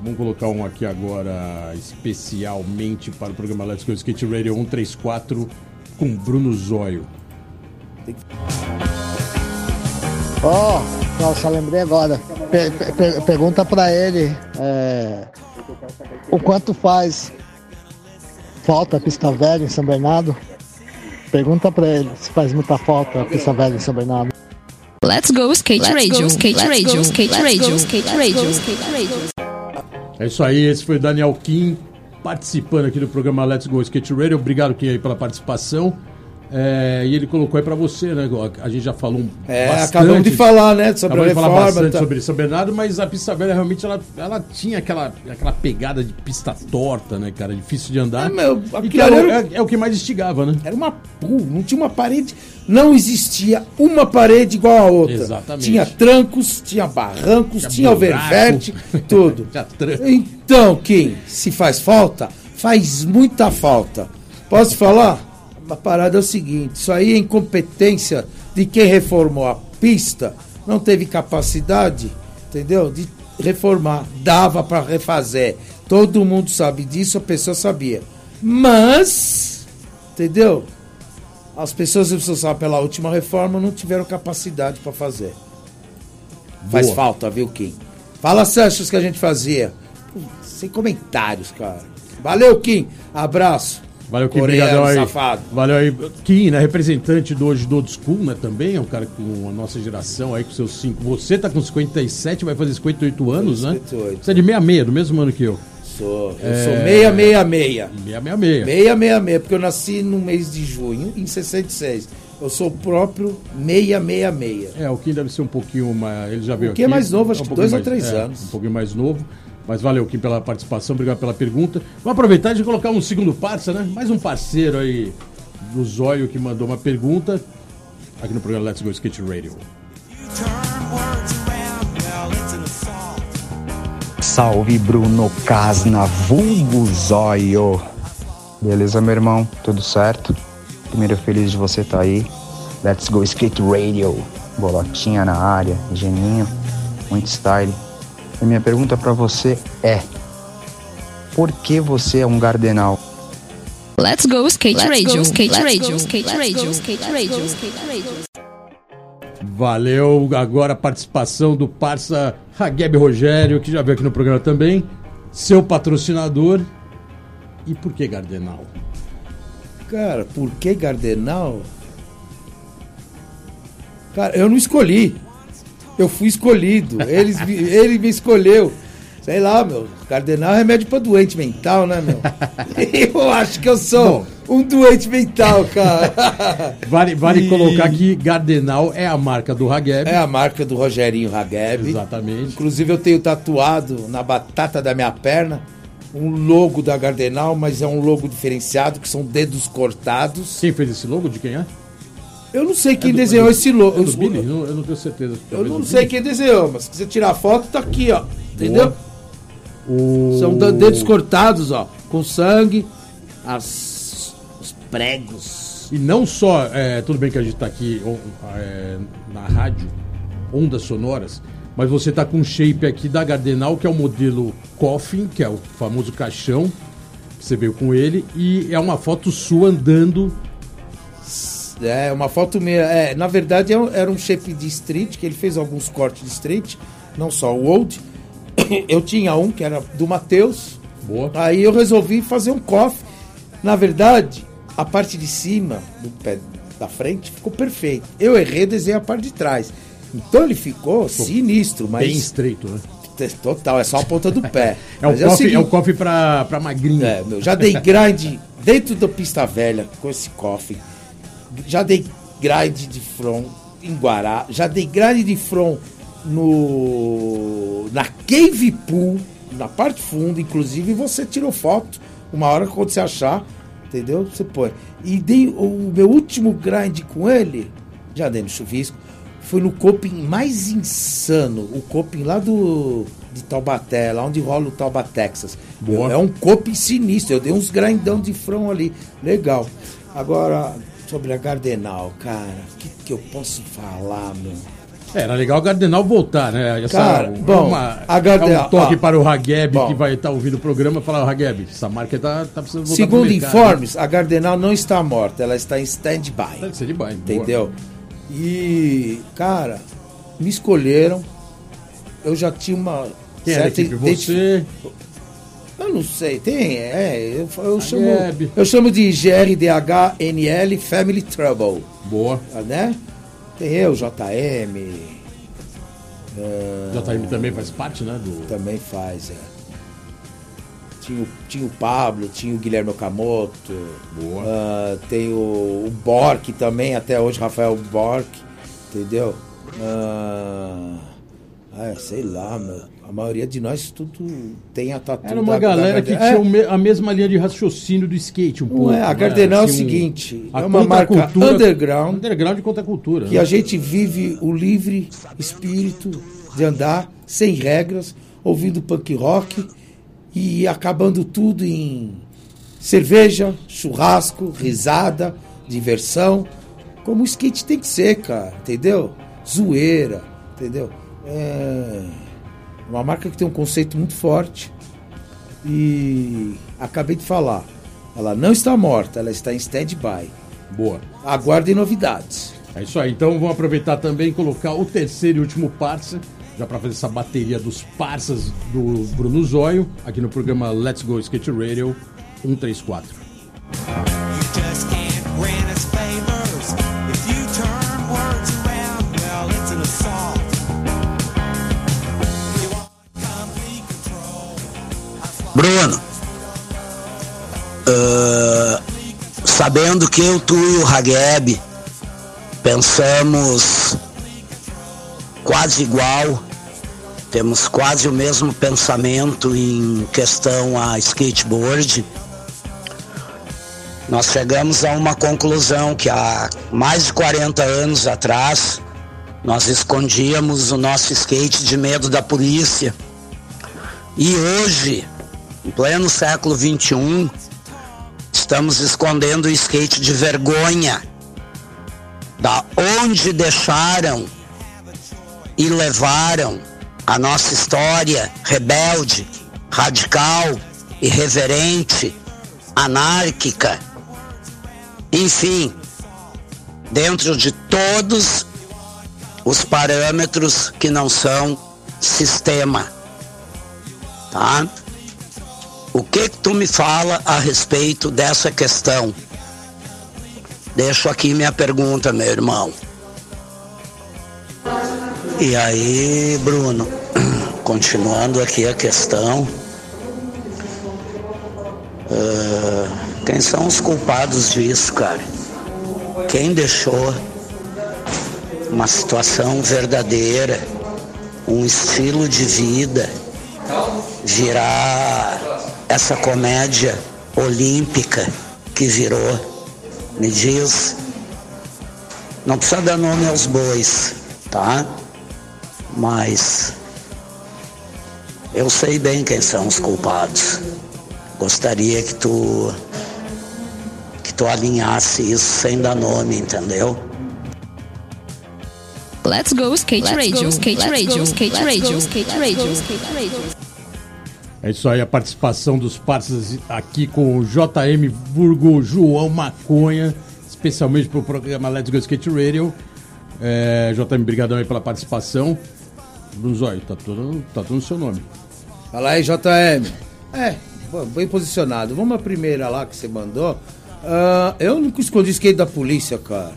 A: Vamos colocar um aqui agora especialmente para o programa Let's Go Skate Radio 134 com Bruno Zóio.
L: Ó, nossa, lembrei agora. Pe- pe- pe- pergunta pra ele é, o quanto faz falta a pista velha em São Bernardo. Pergunta pra ele se faz muita falta a pista velha em São Bernardo.
D: Let's go skate
G: Let's
D: radio,
G: go,
D: skate
G: let's
D: radio,
G: go,
D: skate
G: let's
D: radio,
G: go,
D: skate
G: let's
D: radio,
G: go,
D: skate radio.
A: É isso aí, esse foi o Daniel Kim participando aqui do programa Let's Go Skate Radio. Obrigado, Kim, aí pela participação. É, e ele colocou aí pra você, né? A gente já falou um
B: É,
A: bastante.
B: acabamos de falar, né, sobre
A: Acabamos
B: a
A: de falar
B: reforma,
A: bastante
B: tá.
A: sobre São Bernardo, mas a pista velha realmente ela, ela tinha aquela, aquela pegada de pista torta, né, cara? Difícil de andar.
B: É, meu,
A: era,
B: era-
A: é, é o que mais instigava, né?
B: Era uma pu, não tinha uma parede, não existia uma parede igual a outra.
A: Exatamente.
B: Tinha trancos, tinha barrancos,
A: Tinha
B: tinha, oververte, tudo. Então, Kim, se faz falta, faz muita falta. Posso falar? A parada é o seguinte, isso aí é incompetência de quem reformou a pista, não teve capacidade, entendeu? De reformar, dava para refazer. Todo mundo sabe disso, a pessoa sabia. Mas, entendeu? As pessoas responsáveis pela última reforma não tiveram capacidade para fazer. Faz
A: Boa.
B: falta, viu, Kim? Fala Sanches que a gente fazia. Sem comentários, cara. Valeu, Kim. Abraço.
A: Valeu, Kim.
B: Coreano,
A: aí.
B: safado.
A: Valeu aí. Kim, né? Representante do hoje do Old School, né? Também é um cara com a nossa geração aí, com seus cinco. Você tá com 57, vai fazer 58 anos, né?
B: 58.
A: Você é de 66, do mesmo ano que eu.
B: Sou. Eu
A: É.
B: sou 666.
A: 666.
B: 666, porque eu nasci no mês de junho, em 66. Eu sou o próprio 666.
A: É, o Kim deve ser um pouquinho mais. Ele já veio
B: O
A: aqui.
B: Kim é mais novo, acho
A: um
B: que dois ou
A: mais-
B: três
A: é,
B: anos.
A: Um pouquinho mais novo. Mas valeu, Kim, pela participação, obrigado pela pergunta. Vamos aproveitar e colocar um segundo parça, né? Mais um parceiro aí do Zóio que mandou uma pergunta aqui no programa Let's Go Skate Radio.
M: Salve Bruno Casna, vulgo zóio. Beleza, meu irmão? Tudo certo? Primeiro, feliz de você estar aí. Let's go skate radio. Bolotinha na área, geninho, muito style. E minha pergunta pra você é: Por que você é um gardenal?
D: Let's go skate
G: Let's
D: radio,
G: go,
D: skate
G: let's
D: radio,
G: go,
D: skate
G: let's
D: radio,
G: go,
D: skate
G: let's
D: radio,
G: go,
D: skate radio.
A: Valeu agora a participação do parça Hageb Rogério, que já veio aqui no programa também. Seu patrocinador. E por que Gardenal?
B: Cara, por que Gardenal? Cara, eu não escolhi. Eu fui escolhido. Eles, ele me escolheu. Sei lá, meu. Cardenal é remédio pra doente mental, né, meu? Eu acho que eu sou um doente mental, cara.
A: Vale, vale
B: E-
A: colocar que Gardenal é a marca do Hageb.
B: É a marca do Rogerinho Hageb.
A: Exatamente.
B: Inclusive eu tenho tatuado na batata da minha perna um logo da Gardenal, mas é um logo diferenciado, que são dedos cortados.
A: Quem fez esse logo? De quem é?
B: Eu não sei quem
A: É do-
B: desenhou
A: é do-
B: esse logo.
A: é do Billy? Não- eu não tenho certeza.
B: Eu não sei
A: Billy.
B: quem desenhou, mas se quiser tirar foto, tá aqui, ó. Entendeu?
A: O...
B: São dedos cortados, ó. Com sangue, as, os pregos.
A: E não só, é, tudo bem que a gente tá aqui é, na rádio, ondas sonoras, mas você tá com um shape aqui da Gardenal, que é o modelo Coffin, que é o famoso caixão. Você veio com ele, e é uma foto sua andando.
B: É, uma foto minha. É, na verdade, é era um shape de street, que ele fez alguns cortes de street, não só o old. Eu tinha um que era do Matheus,
A: Boa.
B: Aí eu resolvi fazer um coffee. Na verdade, a parte de cima do pé da frente ficou perfeito. Eu errei, desenhei a parte de trás. Então ele ficou sinistro, mas.
A: Bem estreito, né?
B: Total, é só a ponta do pé.
A: É o coffee, é o coffee pra, pra magrinho.
B: é, meu, já dei grind dentro da pista velha com esse coffee. Já dei grind de front em Guará. Já dei grind de front no na Cave Pool, na parte funda, inclusive você tirou foto. Uma hora quando você achar, entendeu? Você põe. E dei o meu último grind com ele, já dei no chuvisco, foi no coping mais insano, o coping lá do de Taubaté, lá onde rola o Tauba, Texas.
A: Boa.
B: É um coping sinistro, eu dei uns grindão de front ali, legal. Agora, sobre a Gardenal, cara, o que, que eu posso falar, meu?
A: É, era legal o Gardenal voltar, né? Essa,
B: Cara, bom,
A: uma-
B: a Gardenal-
A: um toque para o Hageb
B: bom.
A: que vai estar ouvindo o programa falar, "Ô, Hageb, essa marca tá, tá precisando voltar
B: Segundo
A: pro mercado."
B: informes, a Gardenal não está morta, ela está em stand-by.
A: Stand-by, boa.
B: Entendeu? E, cara, me escolheram. Eu já tinha uma.
A: Quem era a equipe? Você?
B: Eu não sei, tem, é. Eu, eu, chamo, eu chamo de GRDHNL Family Trouble.
A: Boa.
B: Né? Tem eu, JM. é,
A: JM também faz parte, né? Do...
B: Também faz, é. Tinha, o- tinha o Pablo, tinha o Guilherme Okamoto.
A: Boa.
B: ah, tem o, o Bork também, até hoje, Rafael Bork. Entendeu? Ah, ah, sei lá, meu. A maioria de nós tudo tem a tatu.
A: Era uma
B: da- da
A: galera que
B: Garden-
A: tinha
B: É,
A: a mesma linha de raciocínio do skate um pouco.
B: é, a
A: né?
B: Gardenal é o seguinte,
A: a
B: é uma marca
A: contracultura-
B: underground.
A: Underground contra a cultura.
B: que
A: né?
B: a gente vive o livre espírito de andar sem regras, ouvindo punk rock e acabando tudo em cerveja, churrasco, risada, diversão, como o skate tem que ser, cara, entendeu? Zoeira, entendeu? É uma marca que tem um conceito muito forte e acabei de falar, ela não está morta, ela está em stand-by.
A: Boa.
B: Aguardem novidades.
A: É isso aí. Então vamos aproveitar também e colocar o terceiro e último parça, já para fazer essa bateria dos parças do Bruno Zóio, aqui no programa Let's Go Skate Radio 134.
N: Ah, sabendo que eu, tu e o Hageb pensamos quase igual, temos quase o mesmo pensamento em questão a skateboard, nós chegamos a uma conclusão que há mais de 40 anos atrás nós escondíamos o nosso skate de medo da polícia. E hoje, em pleno século XXI, estamos escondendo o skate de vergonha. Da onde deixaram e levaram a nossa história rebelde, radical, irreverente, anárquica. Enfim, dentro de todos os parâmetros que não são sistema. Tá? O que que tu me fala a respeito dessa questão? Deixo aqui minha pergunta, meu irmão. E aí, Bruno, continuando aqui a questão, ah, quem são os culpados disso, cara? Quem deixou uma situação verdadeira, um estilo de vida, virar essa comédia olímpica que virou. Me diz, não precisa dar nome aos bois, tá? Mas eu sei bem quem são os culpados. Gostaria que tu que tu alinhasse isso sem dar nome, entendeu?
D: Let's go skate
G: Let's
D: radio,
G: go,
D: skate
G: let's
D: radio,
G: go,
D: skate
G: let's
D: radio,
G: go,
D: skate
G: let's
D: radio,
G: go,
D: skate radio.
A: É isso aí, a participação dos parceiros aqui com o JM Burgo João Maconha, especialmente para o programa Let's Go Skate Radio. É, JM, brigadão aí pela participação. Bruno Zóio, tá tudo, tá tudo no seu nome.
B: Fala aí, JM. É, bem posicionado. Vamos à primeira lá que você mandou. Ah, eu nunca escondi skate da polícia, cara.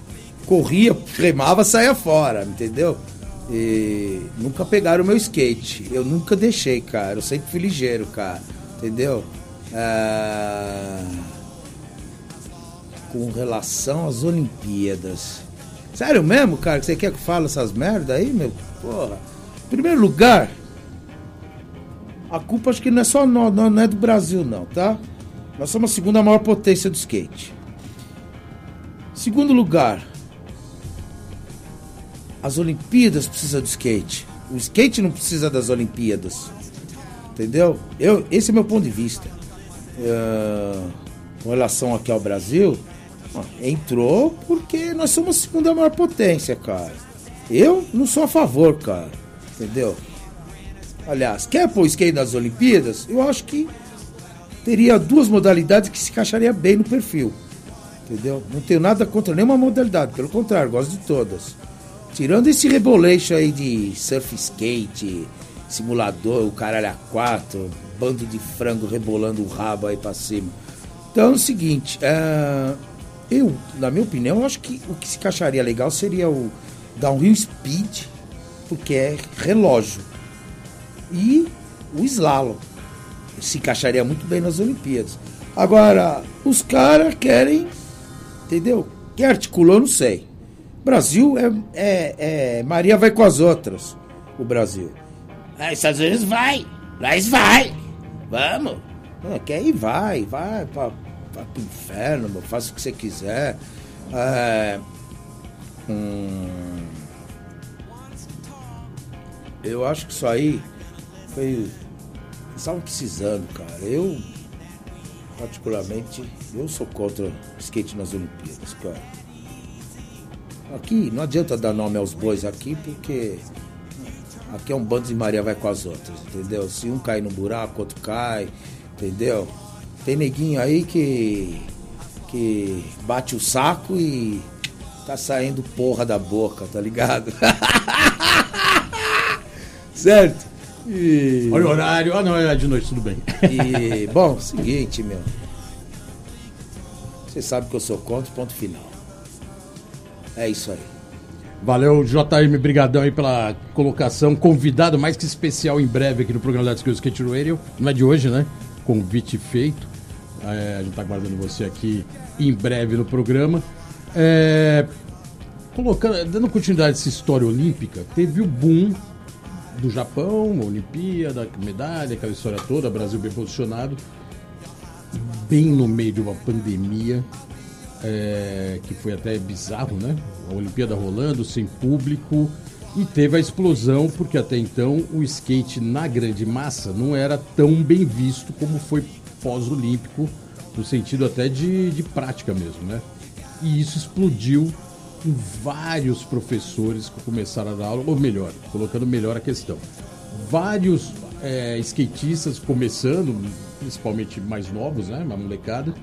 B: Corria, remava, saía fora, entendeu? E nunca pegaram o meu skate. Eu nunca deixei, cara. Eu sempre fui ligeiro, cara. Entendeu? Ah, com relação às Olimpíadas. Sério mesmo, cara, que você quer que eu fale essas merda aí, meu? Porra. Em primeiro lugar, a culpa acho que não é só nó- não, não é do Brasil, não, tá? Nós somos a segunda maior potência do skate. Segundo lugar, as Olimpíadas precisam do skate. O skate não precisa das Olimpíadas. Entendeu? Eu, esse é meu ponto de vista. Ah, com relação aqui ao Brasil, entrou porque nós somos a segunda maior potência, cara. Eu não sou a favor, cara. Entendeu? Aliás, quer pôr o skate nas Olimpíadas? Eu acho que teria duas modalidades que se encaixaria bem no perfil. Entendeu? Não tenho nada contra nenhuma modalidade, pelo contrário, gosto de todas. Tirando esse reboleixo aí de surf skate, simulador, o caralho a quatro, bando de frango rebolando o rabo aí pra cima. Então é o seguinte, é, eu, na minha opinião, acho que o que se encaixaria legal seria o downhill speed, porque é relógio. E o slalom. Se encaixaria muito bem nas Olimpíadas. Agora, os caras querem, entendeu? Quem articulou, não sei. Brasil é, é, é- Maria vai com as outras. O Brasil. Ah, Estados Unidos vai. Nós vai. Vamos. Ah, quer ir, vai. Vai pra, pro inferno, meu, faça o que você quiser. É, hum, eu acho que isso aí foi. Estavam precisando, cara. Eu, particularmente, eu sou contra o skate nas Olimpíadas, cara. Aqui não adianta dar nome aos bois aqui, porque aqui é um bando de Maria vai com as outras, entendeu? Se um cai no buraco, outro cai, entendeu? Tem neguinho aí que que bate o saco e tá saindo porra da boca, tá ligado? certo? E...
A: Olha o horário. Ah, não, é de noite, tudo bem.
B: E, bom, seguinte, meu. Você sabe que eu sou contra, ponto final. É isso aí.
A: Valeu, JM, brigadão aí pela colocação. Convidado mais que especial em breve aqui no programa Let's Go Skate Radio. Não é de hoje, né? Convite feito. É, a gente tá aguardando você aqui em breve no programa. É, colocando, dando continuidade a essa história olímpica, teve o boom do Japão, a Olimpíada, a medalha, aquela história toda, Brasil bem posicionado. Bem no meio de uma pandemia, é, que foi até bizarro, né? A Olimpíada rolando, sem público. E teve a explosão, porque até então o skate na grande massa não era tão bem visto como foi pós-olímpico, no sentido até de, de prática mesmo, né? E isso explodiu com vários professores que começaram a dar aula, ou melhor, colocando melhor a questão. Vários é, skatistas começando, principalmente mais novos, né? Uma molecada,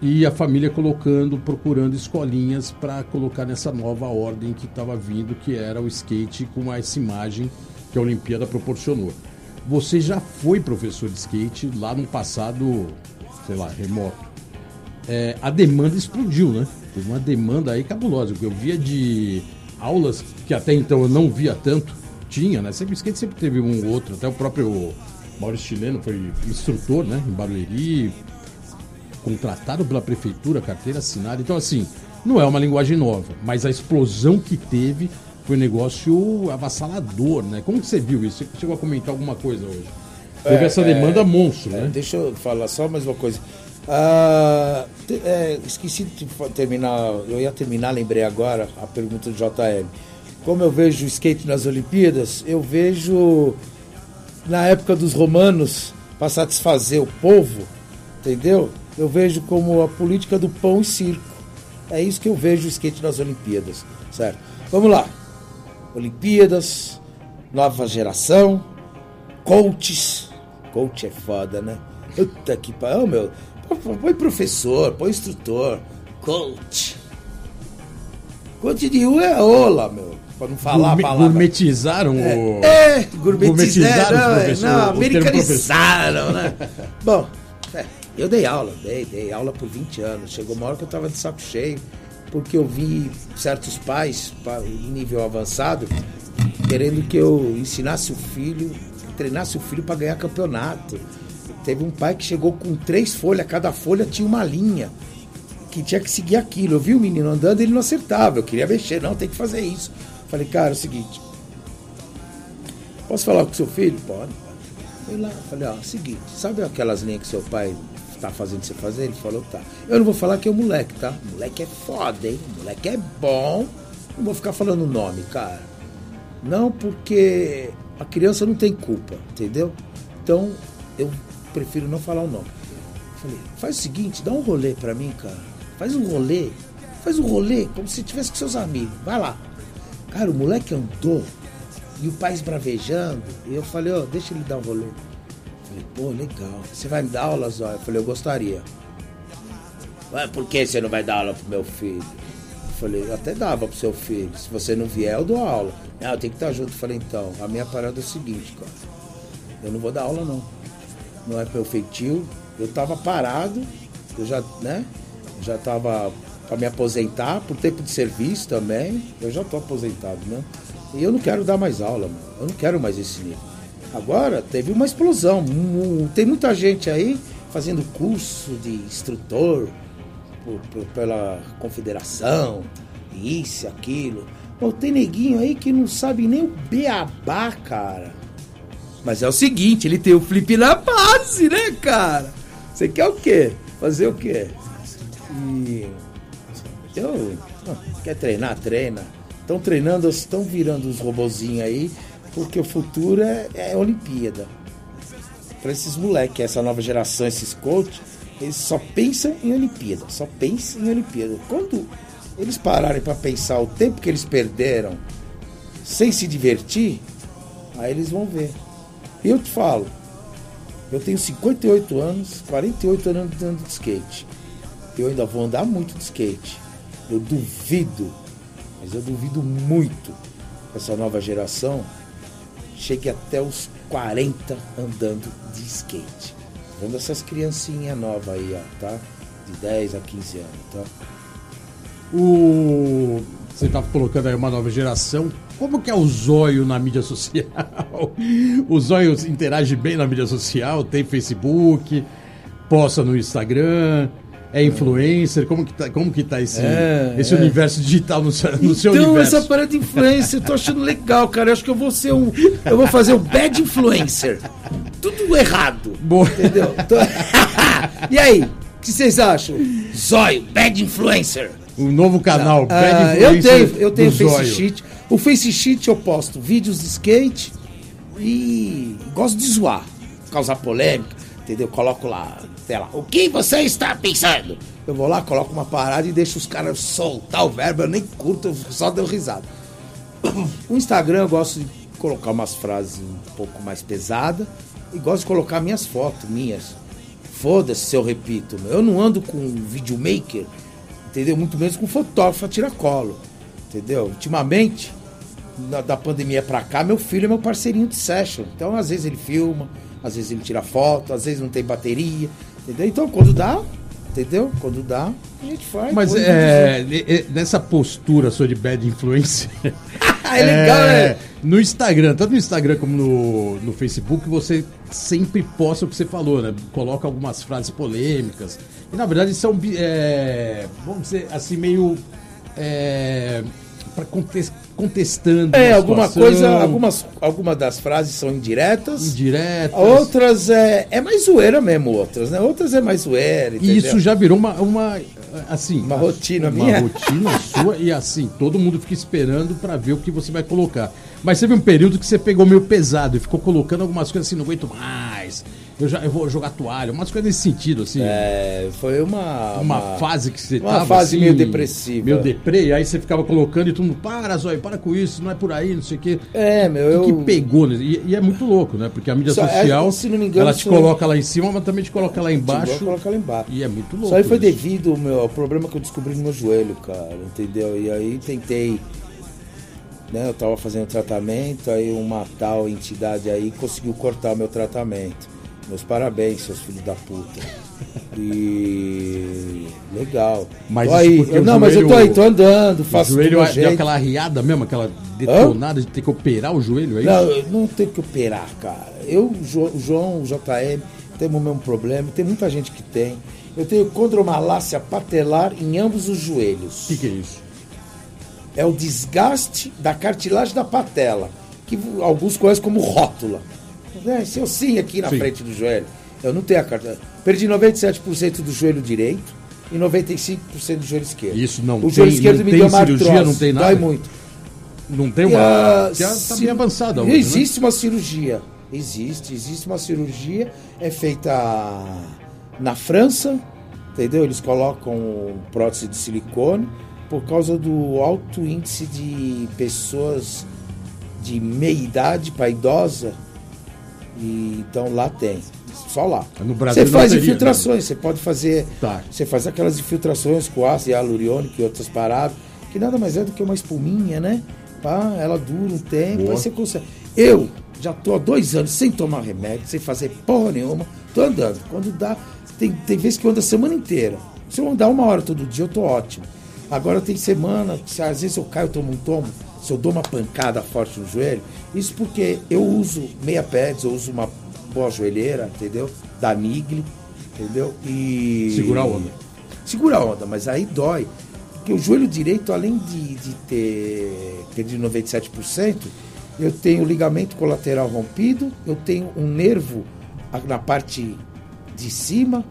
A: e a família colocando, procurando escolinhas para colocar nessa nova ordem que estava vindo, que era o skate com essa imagem que a Olimpíada proporcionou. Você já foi professor de skate lá no passado, sei lá, remoto. É, a demanda explodiu, né? Teve uma demanda aí cabulosa. Eu via de aulas que até então eu não via tanto. Tinha, né? Sempre o skate sempre teve um ou outro. Até o próprio Maurício Chileno foi instrutor, né? Em Barueri, contratado pela prefeitura, carteira assinada. Então, assim, não é uma linguagem nova, mas a explosão que teve foi um negócio avassalador, né? Como que você viu isso? Você chegou a comentar alguma coisa hoje? Teve
B: É,
A: essa
B: é,
A: demanda monstro,
B: é,
A: né?
B: Deixa eu falar só mais uma coisa. Ah, te- é, esqueci de terminar, eu ia terminar, lembrei agora a pergunta do JL. Como eu vejo o skate nas Olimpíadas, eu vejo na época dos romanos para satisfazer o povo, entendeu? Eu vejo como a política do pão e circo. É isso que eu vejo o skate nas Olimpíadas, certo? Vamos lá. Olimpíadas, nova geração, coaches. Coach é foda, né? Puta que pariu, meu. Põe- professor, põe instrutor. Coach. Coach de rua é ola, meu. Pra não falar
A: Gourmet-
B: a palavra.
A: gourmetizaram o.
B: É, gourmetizaram,
A: Gourmetizaram
B: não, americanizaram, né? Bom, Eu dei aula, dei, dei aula por 20 anos. Chegou uma hora que eu tava de saco cheio, porque eu vi certos pais, pa- em nível avançado, querendo que eu ensinasse o filho, treinasse o filho para ganhar campeonato. Teve um pai que chegou com três folhas, cada folha tinha uma linha, que tinha que seguir aquilo. Eu vi o menino andando, ele não acertava. Eu queria mexer, não, tem que fazer isso. Falei, cara, é o seguinte, posso falar com seu filho? Pode. Fui lá, falei, ó, seguinte, sabe aquelas linhas que seu pai tá fazendo você fazer? Ele falou, tá. Eu não vou falar que é o moleque, tá? Moleque é foda, hein? Moleque é bom. Não vou ficar falando o nome, cara. Não, porque a criança não tem culpa, entendeu? Então, eu prefiro não falar o nome. Falei, faz o seguinte, dá um rolê pra mim, cara. Faz um rolê. Faz um rolê como se tivesse com seus amigos. Vai lá. Cara, o moleque andou e o pai esbravejando. E eu falei, ó, deixa ele dar um rolê. Falei, pô, legal. Você vai me dar aula, Zóia? Eu falei, eu gostaria. Mas por que você não vai dar aula pro meu filho? Eu falei, eu até dava pro seu filho. Se você não vier, eu dou aula. Não, eu tenho que estar junto. Eu falei, então, a minha parada é o seguinte, cara. Eu não vou dar aula, não. Não é meu feitio. Eu tava parado, eu já, né? Já tava para me aposentar por tempo de serviço também. Eu já tô aposentado, né? E eu não quero dar mais aula, mano. Eu não quero mais esse nível. Agora teve uma explosão. Tem muita gente aí fazendo curso de instrutor por- por- pela confederação, isso, aquilo. Pô, tem neguinho aí que não sabe nem o beabá, cara. Mas é o seguinte, ele tem o flip na base, né, cara? Você quer o quê? Fazer o quê? E quer treinar, treina. Estão treinando, estão virando os robozinhos aí, porque o futuro é, é Olimpíada. Para esses moleques, essa nova geração, esses coaches, eles só pensam em Olimpíada, só pensam em Olimpíada. Quando eles pararem para pensar o tempo que eles perderam sem se divertir, aí eles vão ver. Eu te falo, eu tenho 58 anos, 48 anos andando de skate. Eu ainda vou andar muito de skate. Eu duvido, mas eu duvido muito que essa nova geração chegue até os 40 andando de skate. Vendo essas criancinhas novas aí, ó, tá? De 10 a 15 anos, tá?
A: O... Você está colocando aí uma nova geração. Como que é o zóio na mídia social? O zóio interage bem na mídia social, tem Facebook, posta no Instagram, é influencer. Como que tá, como que tá esse,
B: É,
A: esse
B: é.
A: universo digital no, seu- no seu
B: então,
A: universo?
B: essa parada de influencer, eu tô achando legal, cara. Eu acho que eu vou ser um. Eu vou fazer o bad influencer. Tudo errado.
A: Boa.
B: Entendeu? Tô- e aí? O que vocês acham? Zóio, bad influencer.
A: Um novo canal,
B: Ah,
A: Bad
B: eu
A: Influencer
B: tenho, eu tenho Face
A: Zóio.
B: Sheet. O Face Sheet eu posto vídeos de skate e gosto de zoar, causar polêmica, entendeu? Coloco lá, o que você está pensando? Eu vou lá, coloco uma parada e deixo os caras soltar o verbo, eu nem curto, eu só dou risada. O Instagram eu gosto de colocar umas frases um pouco mais pesadas e gosto de colocar minhas fotos, minhas. Foda-se se eu repito, eu não ando com videomaker, entendeu? Muito menos com fotógrafo a tiracolo, entendeu? Ultimamente, na- da pandemia pra cá, meu filho é meu parceirinho de session. Então, às vezes ele filma, às vezes ele tira foto, às vezes não tem bateria, entendeu? Então, quando dá, entendeu? Quando dá, a gente faz.
A: Mas é, ne- é, nessa postura sua de bad influencer.
B: É legal, né?
A: No Instagram, tanto no Instagram como no, no Facebook, você sempre posta o que você falou, né? Coloca algumas frases polêmicas. E na verdade são, é, vamos dizer assim, meio. É, contes- contestando.
B: É,
A: uma
B: alguma
A: situação.
B: coisa, algumas, algumas das frases são indiretas.
A: Indiretas.
B: Outras é, é mais zoeira mesmo, outras, né? Outras é mais zoeira,
A: E
B: entendeu?
A: isso já virou uma, uma assim,
B: Uma rotina
A: uma
B: minha.
A: rotina sua e assim, todo mundo fica esperando pra ver o que você vai colocar. Mas teve um período que você pegou meio pesado e ficou colocando algumas coisas assim, não aguento mais. Eu já eu vou jogar toalha, umas coisas nesse sentido assim.
B: É, foi uma
A: uma,
B: uma-
A: fase que você
B: uma
A: tava
B: fase
A: assim,
B: meio depressiva.
A: Meio deprê, e aí você ficava colocando e todo mundo, para, Zóio, para com isso, não é por aí, não sei o quê.
B: É, meu,
A: O
B: eu
A: que, que pegou? né? E, e é muito louco, né? Porque a mídia
B: Só- é,
A: social,
B: se não me engano,
A: ela te coloca lá em cima, mas também te coloca lá embaixo.
B: Vou colocar lá embaixo.
A: E é muito louco.
B: Isso aí foi
A: isso.
B: devido meu, ao problema que eu descobri no meu joelho, cara, entendeu? E aí tentei, né? Eu tava fazendo tratamento, aí uma tal entidade aí conseguiu cortar o meu tratamento. Meus parabéns, seus filhos da puta. E. Legal.
A: Mas
B: Tô aí. Eu- não, mas eu tô
A: joelho-
B: aí, tô andando, faço
A: O joelho
B: meu
A: deu
B: jeito.
A: aquela arriada mesmo, aquela detonada de ter que operar o joelho, é isso?
B: Não, não tenho que operar, cara. Eu, o João, o JM, temos o mesmo problema. Tem muita gente que tem. Eu tenho condromalácia patelar em ambos os joelhos. O
A: que, que é isso?
B: É o desgaste da cartilagem da patela, que alguns conhecem como rótula. É, esse ossinho aqui na
A: Sim.
B: frente do joelho. Eu não tenho a cartilagem. Perdi 97% do joelho direito e 95% do joelho esquerdo.
A: Isso não
B: O
A: tem,
B: joelho esquerdo
A: não
B: me
A: tem
B: deu uma
A: cirurgia,
B: artrose.
A: não tem nada?
B: Dói muito.
A: Não tem uma... Já tá
B: sim,
A: bem avançada hoje, né?
B: Existe uma cirurgia. Existe, existe uma cirurgia. É feita na França, entendeu? Eles colocam prótese de silicone por causa do alto índice de pessoas de meia idade para idosa. E, então lá tem. Só lá.
A: No Brasil
B: Você faz
A: teria,
B: infiltrações, você pode fazer.
A: Tá.
B: Você faz aquelas infiltrações com ácido hialurônico e outras paradas, que nada mais é do que uma espuminha, né? Pá, ela dura um tempo,
A: Boa.
B: aí você consegue. Eu já tô há dois anos sem tomar remédio, sem fazer porra nenhuma, tô andando. Quando dá, tem, tem vezes que eu ando a semana inteira. Se eu andar uma hora todo dia, eu tô ótimo. Agora tem semana, às vezes eu caio, eu tomo um tomo, se eu dou uma pancada forte no joelho, isso porque eu uso meia pads, eu uso uma boa joelheira, entendeu? Da Nigli, entendeu? E.
A: Segura a onda.
B: Segura a onda, mas aí dói. Porque o joelho direito, além de, de ter perdido 97%, eu tenho ligamento colateral rompido, eu tenho um nervo na parte de cima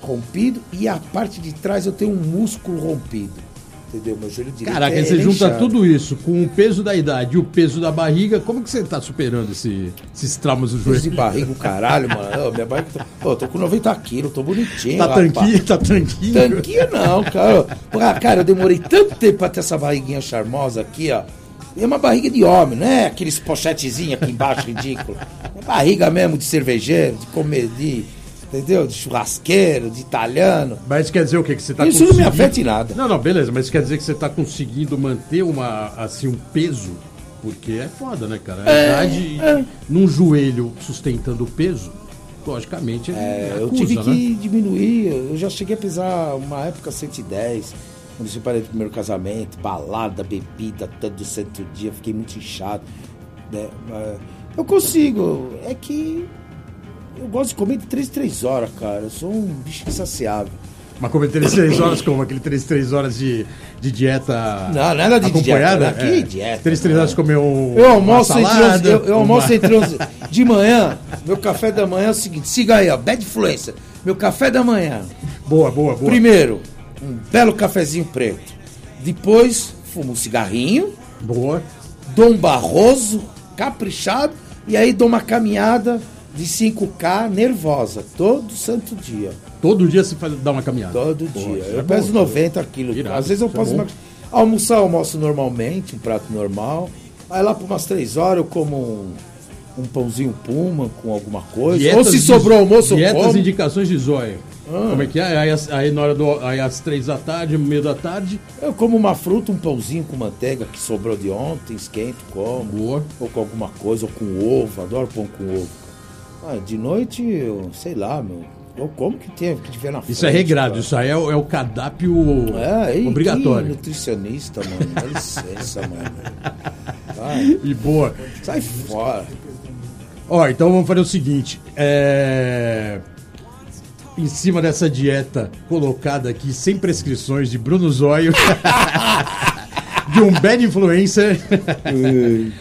B: rompido e a parte de trás eu tenho um músculo rompido. Entendeu? Meu joelho direito
A: Caraca,
B: é,
A: você
B: é
A: junta
B: inchado.
A: tudo isso com o peso da idade e o peso da barriga, como que você tá superando esse- esses traumas do joelho?
B: Peso de barriga, o caralho, mano. Ô, minha barriga. tá- Ô, eu tô com 90 quilos, tô bonitinho.
A: Tá
B: rapaz.
A: tanquinho, tá tanquinho.
B: Tanquinho não, cara. Ah, cara, eu demorei tanto tempo pra ter essa barriguinha charmosa aqui, ó. É uma barriga de homem, não é aqueles pochetezinhos aqui embaixo ridículo. É barriga mesmo de cervejeiro, de comer, de, entendeu? De churrasqueiro, de italiano.
A: Mas quer dizer o quê? Que você tá
B: Isso não me afeta em nada.
A: Não, não, beleza, mas quer dizer que você tá conseguindo manter uma, assim, um peso? Porque é foda, né, cara?
B: É,
A: idade
B: é.
A: num joelho sustentando o peso, logicamente,
B: É,
A: é,
B: eu
A: acusa,
B: tive
A: né?
B: que diminuir, eu já cheguei a pesar uma época 110, quando eu separei do primeiro casamento, balada, bebida, todo santo dia, fiquei muito inchado. né? Eu consigo, é que eu gosto de comer de 3 3 horas, cara. Eu sou um bicho insaciável.
A: Mas comer 3, 3 horas como? Aquele 3, 3 horas de, de dieta
B: Não, nada de
A: acompanhada?
B: dieta, né? Que dieta,
A: 3, 3
B: não.
A: horas comer um
B: Eu almoço,
A: uma
B: entre
A: salada,
B: 11, eu, eu almoço
A: uma-
B: entre 11 de manhã. Meu café da manhã é o seguinte: siga aí, ó, Bad Influencer. Meu café da manhã.
A: Boa, boa, boa.
B: Primeiro, um belo cafezinho preto. Depois, fumo um cigarrinho.
A: Boa.
B: Dou um barroso caprichado. E aí dou uma caminhada de 5K nervosa. Todo santo dia.
A: Todo dia você faz, dá uma caminhada?
B: Todo
A: Pô,
B: dia. Eu
A: é
B: peso
A: bom,
B: 90 quilos.
A: Irado,
B: Às vezes eu
A: é
B: posso.
A: bom.
B: uma- Almoçar, eu almoço normalmente, um prato normal. Aí lá por umas 3 horas eu como um, um pãozinho puma com alguma coisa. Ou
A: Dietas
B: se
A: de-
B: sobrou almoço, eu
A: Dietas
B: como.
A: e indicações de zóio.
B: Ah.
A: Como é que é? Aí, aí na hora do. Aí às três da tarde, meio da tarde.
B: Eu como uma fruta, um pãozinho com manteiga que sobrou de ontem, esquento, como. Ou com alguma coisa, ou com ovo, adoro pão com ovo. Ah, de noite, eu sei lá, meu. Eu como que tem, que tiver na frente.
A: Isso é regrado,
B: cara.
A: isso aí é, o- é o cardápio
B: É, e
A: obrigatório.
B: que nutricionista, mano. Dá licença, mano. Vai.
A: E boa.
B: Sai fora.
A: Ó, então vamos fazer o seguinte. É... Em cima dessa dieta colocada aqui, sem prescrições, de Bruno Zóio, de um bad influencer,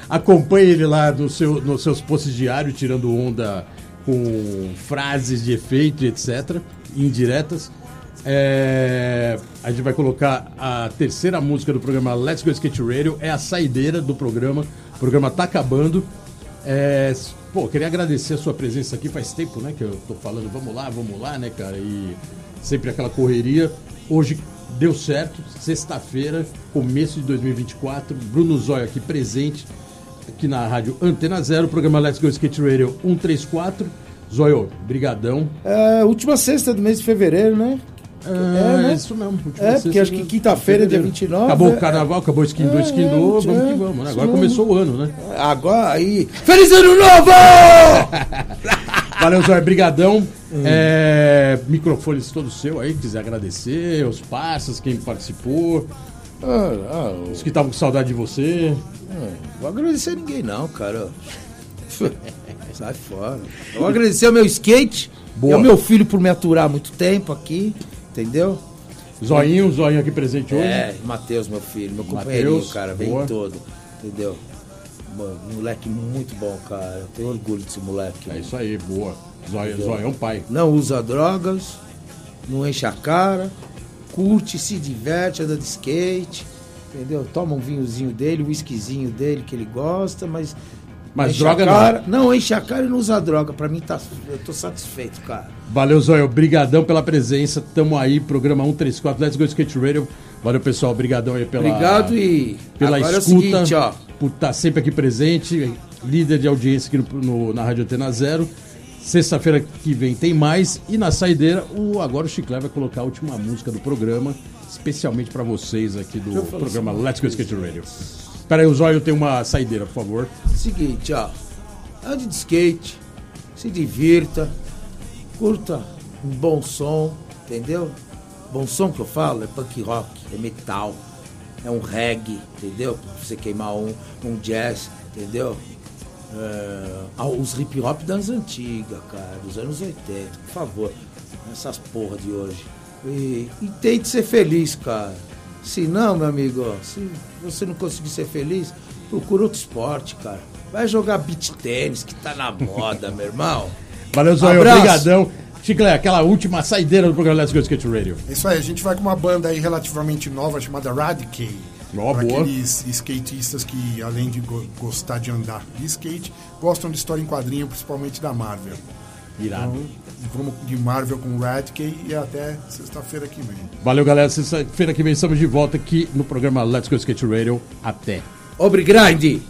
A: acompanhe ele lá no seu, nos seus posts diários, tirando onda com frases de efeito, etc., indiretas. É, A gente vai colocar a terceira música do programa Let's Go Skate Radio, é a saideira do programa. O programa tá acabando. É, pô, queria agradecer a sua presença aqui. Faz tempo, né, que eu tô falando, vamos lá, vamos lá, né, cara? E sempre aquela correria. Hoje deu certo, sexta-feira, começo de 2024. Bruno Zóio aqui presente, aqui na rádio Antena Zero, programa Let's Go Skate Radio 134. Zóio, brigadão.
B: É, última sexta do mês de fevereiro, né?
A: É, isso mesmo.
B: É, porque acho que quinta-feira, dia
A: fevereiro.
B: 29.
A: Acabou
B: é-
A: o carnaval, acabou o skin do
B: É,
A: skin do,
B: é,
A: vamos que
B: é,
A: vamos, né? Agora começou o ano, né?
B: Agora aí. Feliz ano novo!
A: Valeu, Zóio, brigadão.
B: Hum.
A: É, microfones todo seu aí, quiser agradecer, os parceiros, quem participou,
B: Ah, ah,
A: os que estavam com saudade de você.
B: Não vou agradecer ninguém não, cara. Sai fora. Eu vou agradecer ao meu skate
A: Boa.
B: e ao meu filho por me aturar muito tempo aqui, entendeu?
A: Zoinho, zoinho aqui presente hoje.
B: É, Matheus, meu filho, meu companheirinho,
A: Matheus,
B: cara, vem todo, entendeu? Mano, moleque muito bom, cara. Eu tenho orgulho desse moleque.
A: É isso aí, boa. Zóio,
B: Entendeu?
A: zoião pai.
B: Não usa drogas, não enche a cara, curte, se diverte, anda de skate, entendeu? Toma um vinhozinho dele, um whiskyzinho dele que ele gosta, mas.
A: Mas droga não.
B: cara, não. enche a cara e não usa droga. Pra mim tá. Eu tô satisfeito, cara.
A: Valeu, Zóio. Obrigadão pela presença. Tamo aí, programa 134, Let's Go Skate Radio. Valeu, pessoal. Obrigadão aí pela,
B: Obrigado e
A: pela
B: agora é o
A: escuta,
B: seguinte, ó.
A: Por estar sempre aqui presente, líder de audiência aqui no, no- na Rádio Antena Zero. Sexta-feira que vem tem mais. E na saideira, o, agora o Chiclé vai colocar a última música do programa, especialmente pra vocês aqui do programa
B: assim,
A: Let's Go Skate Radio. Espera aí, o Zóio tem uma saideira, por favor.
B: Seguinte, ó. Ande de skate, se divirta, curta um bom som, entendeu? Bom som que eu falo é punk rock, é metal, é um reggae, entendeu? Pra você queimar um, um jazz, entendeu? É, ah, os hip hop das antigas, cara, dos anos 80, por favor. Essas porra de hoje. E, e tente ser feliz, cara. Se não, meu amigo, se você não conseguir ser feliz, procura outro esporte, cara. Vai jogar beach tênis, que tá na moda, meu irmão.
A: Valeu, Zóio. Obrigadão. Chiclé, aquela última saideira do programa Let's Go Skate Radio.
C: É isso aí, a gente vai com uma banda aí relativamente nova chamada Radicate.
A: Ó,
C: Pra
A: boa.
C: aqueles skatistas que, além de go- gostar de andar de skate, gostam de história em quadrinho, principalmente da Marvel.
A: Irado.
C: Então, vamos de Marvel com Radicate e até sexta-feira que vem.
A: Valeu, galera. Sexta-feira que vem estamos de volta aqui no programa Let's Go Skate Radio. Até.
B: Obrigado.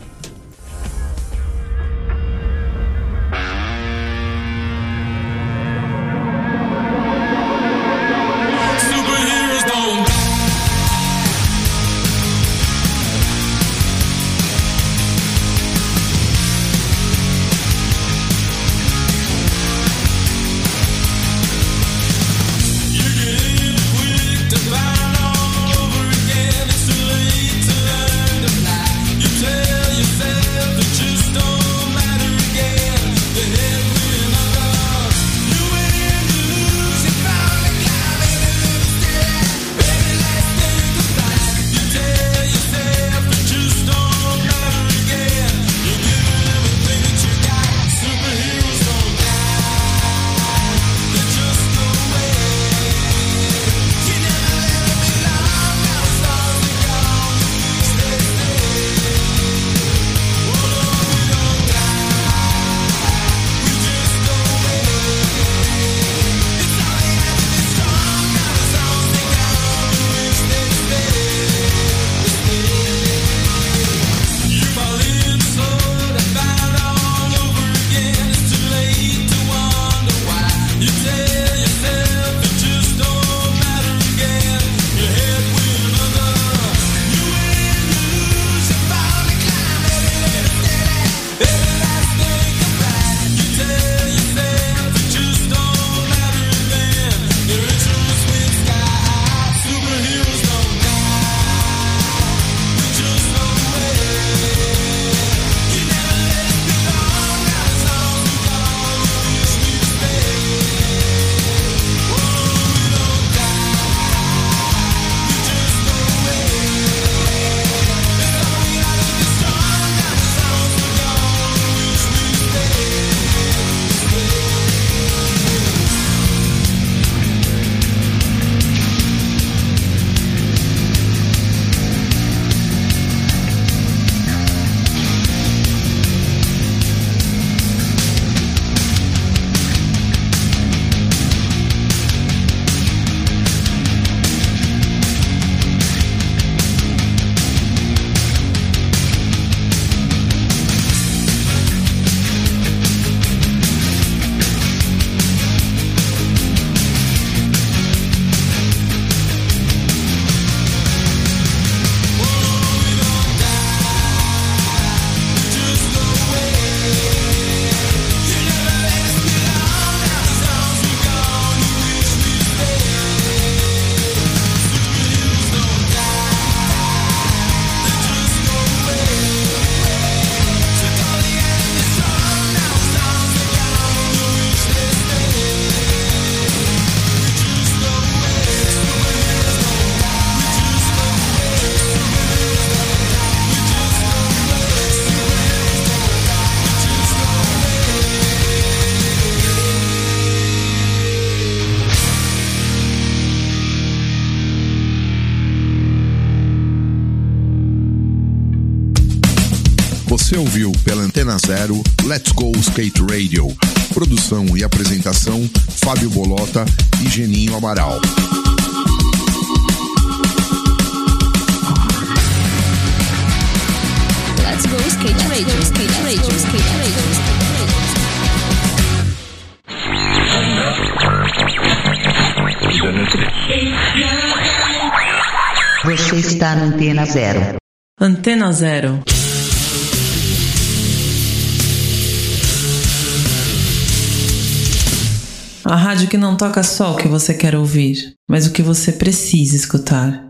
O: só o que você quer ouvir, mas o que você precisa escutar.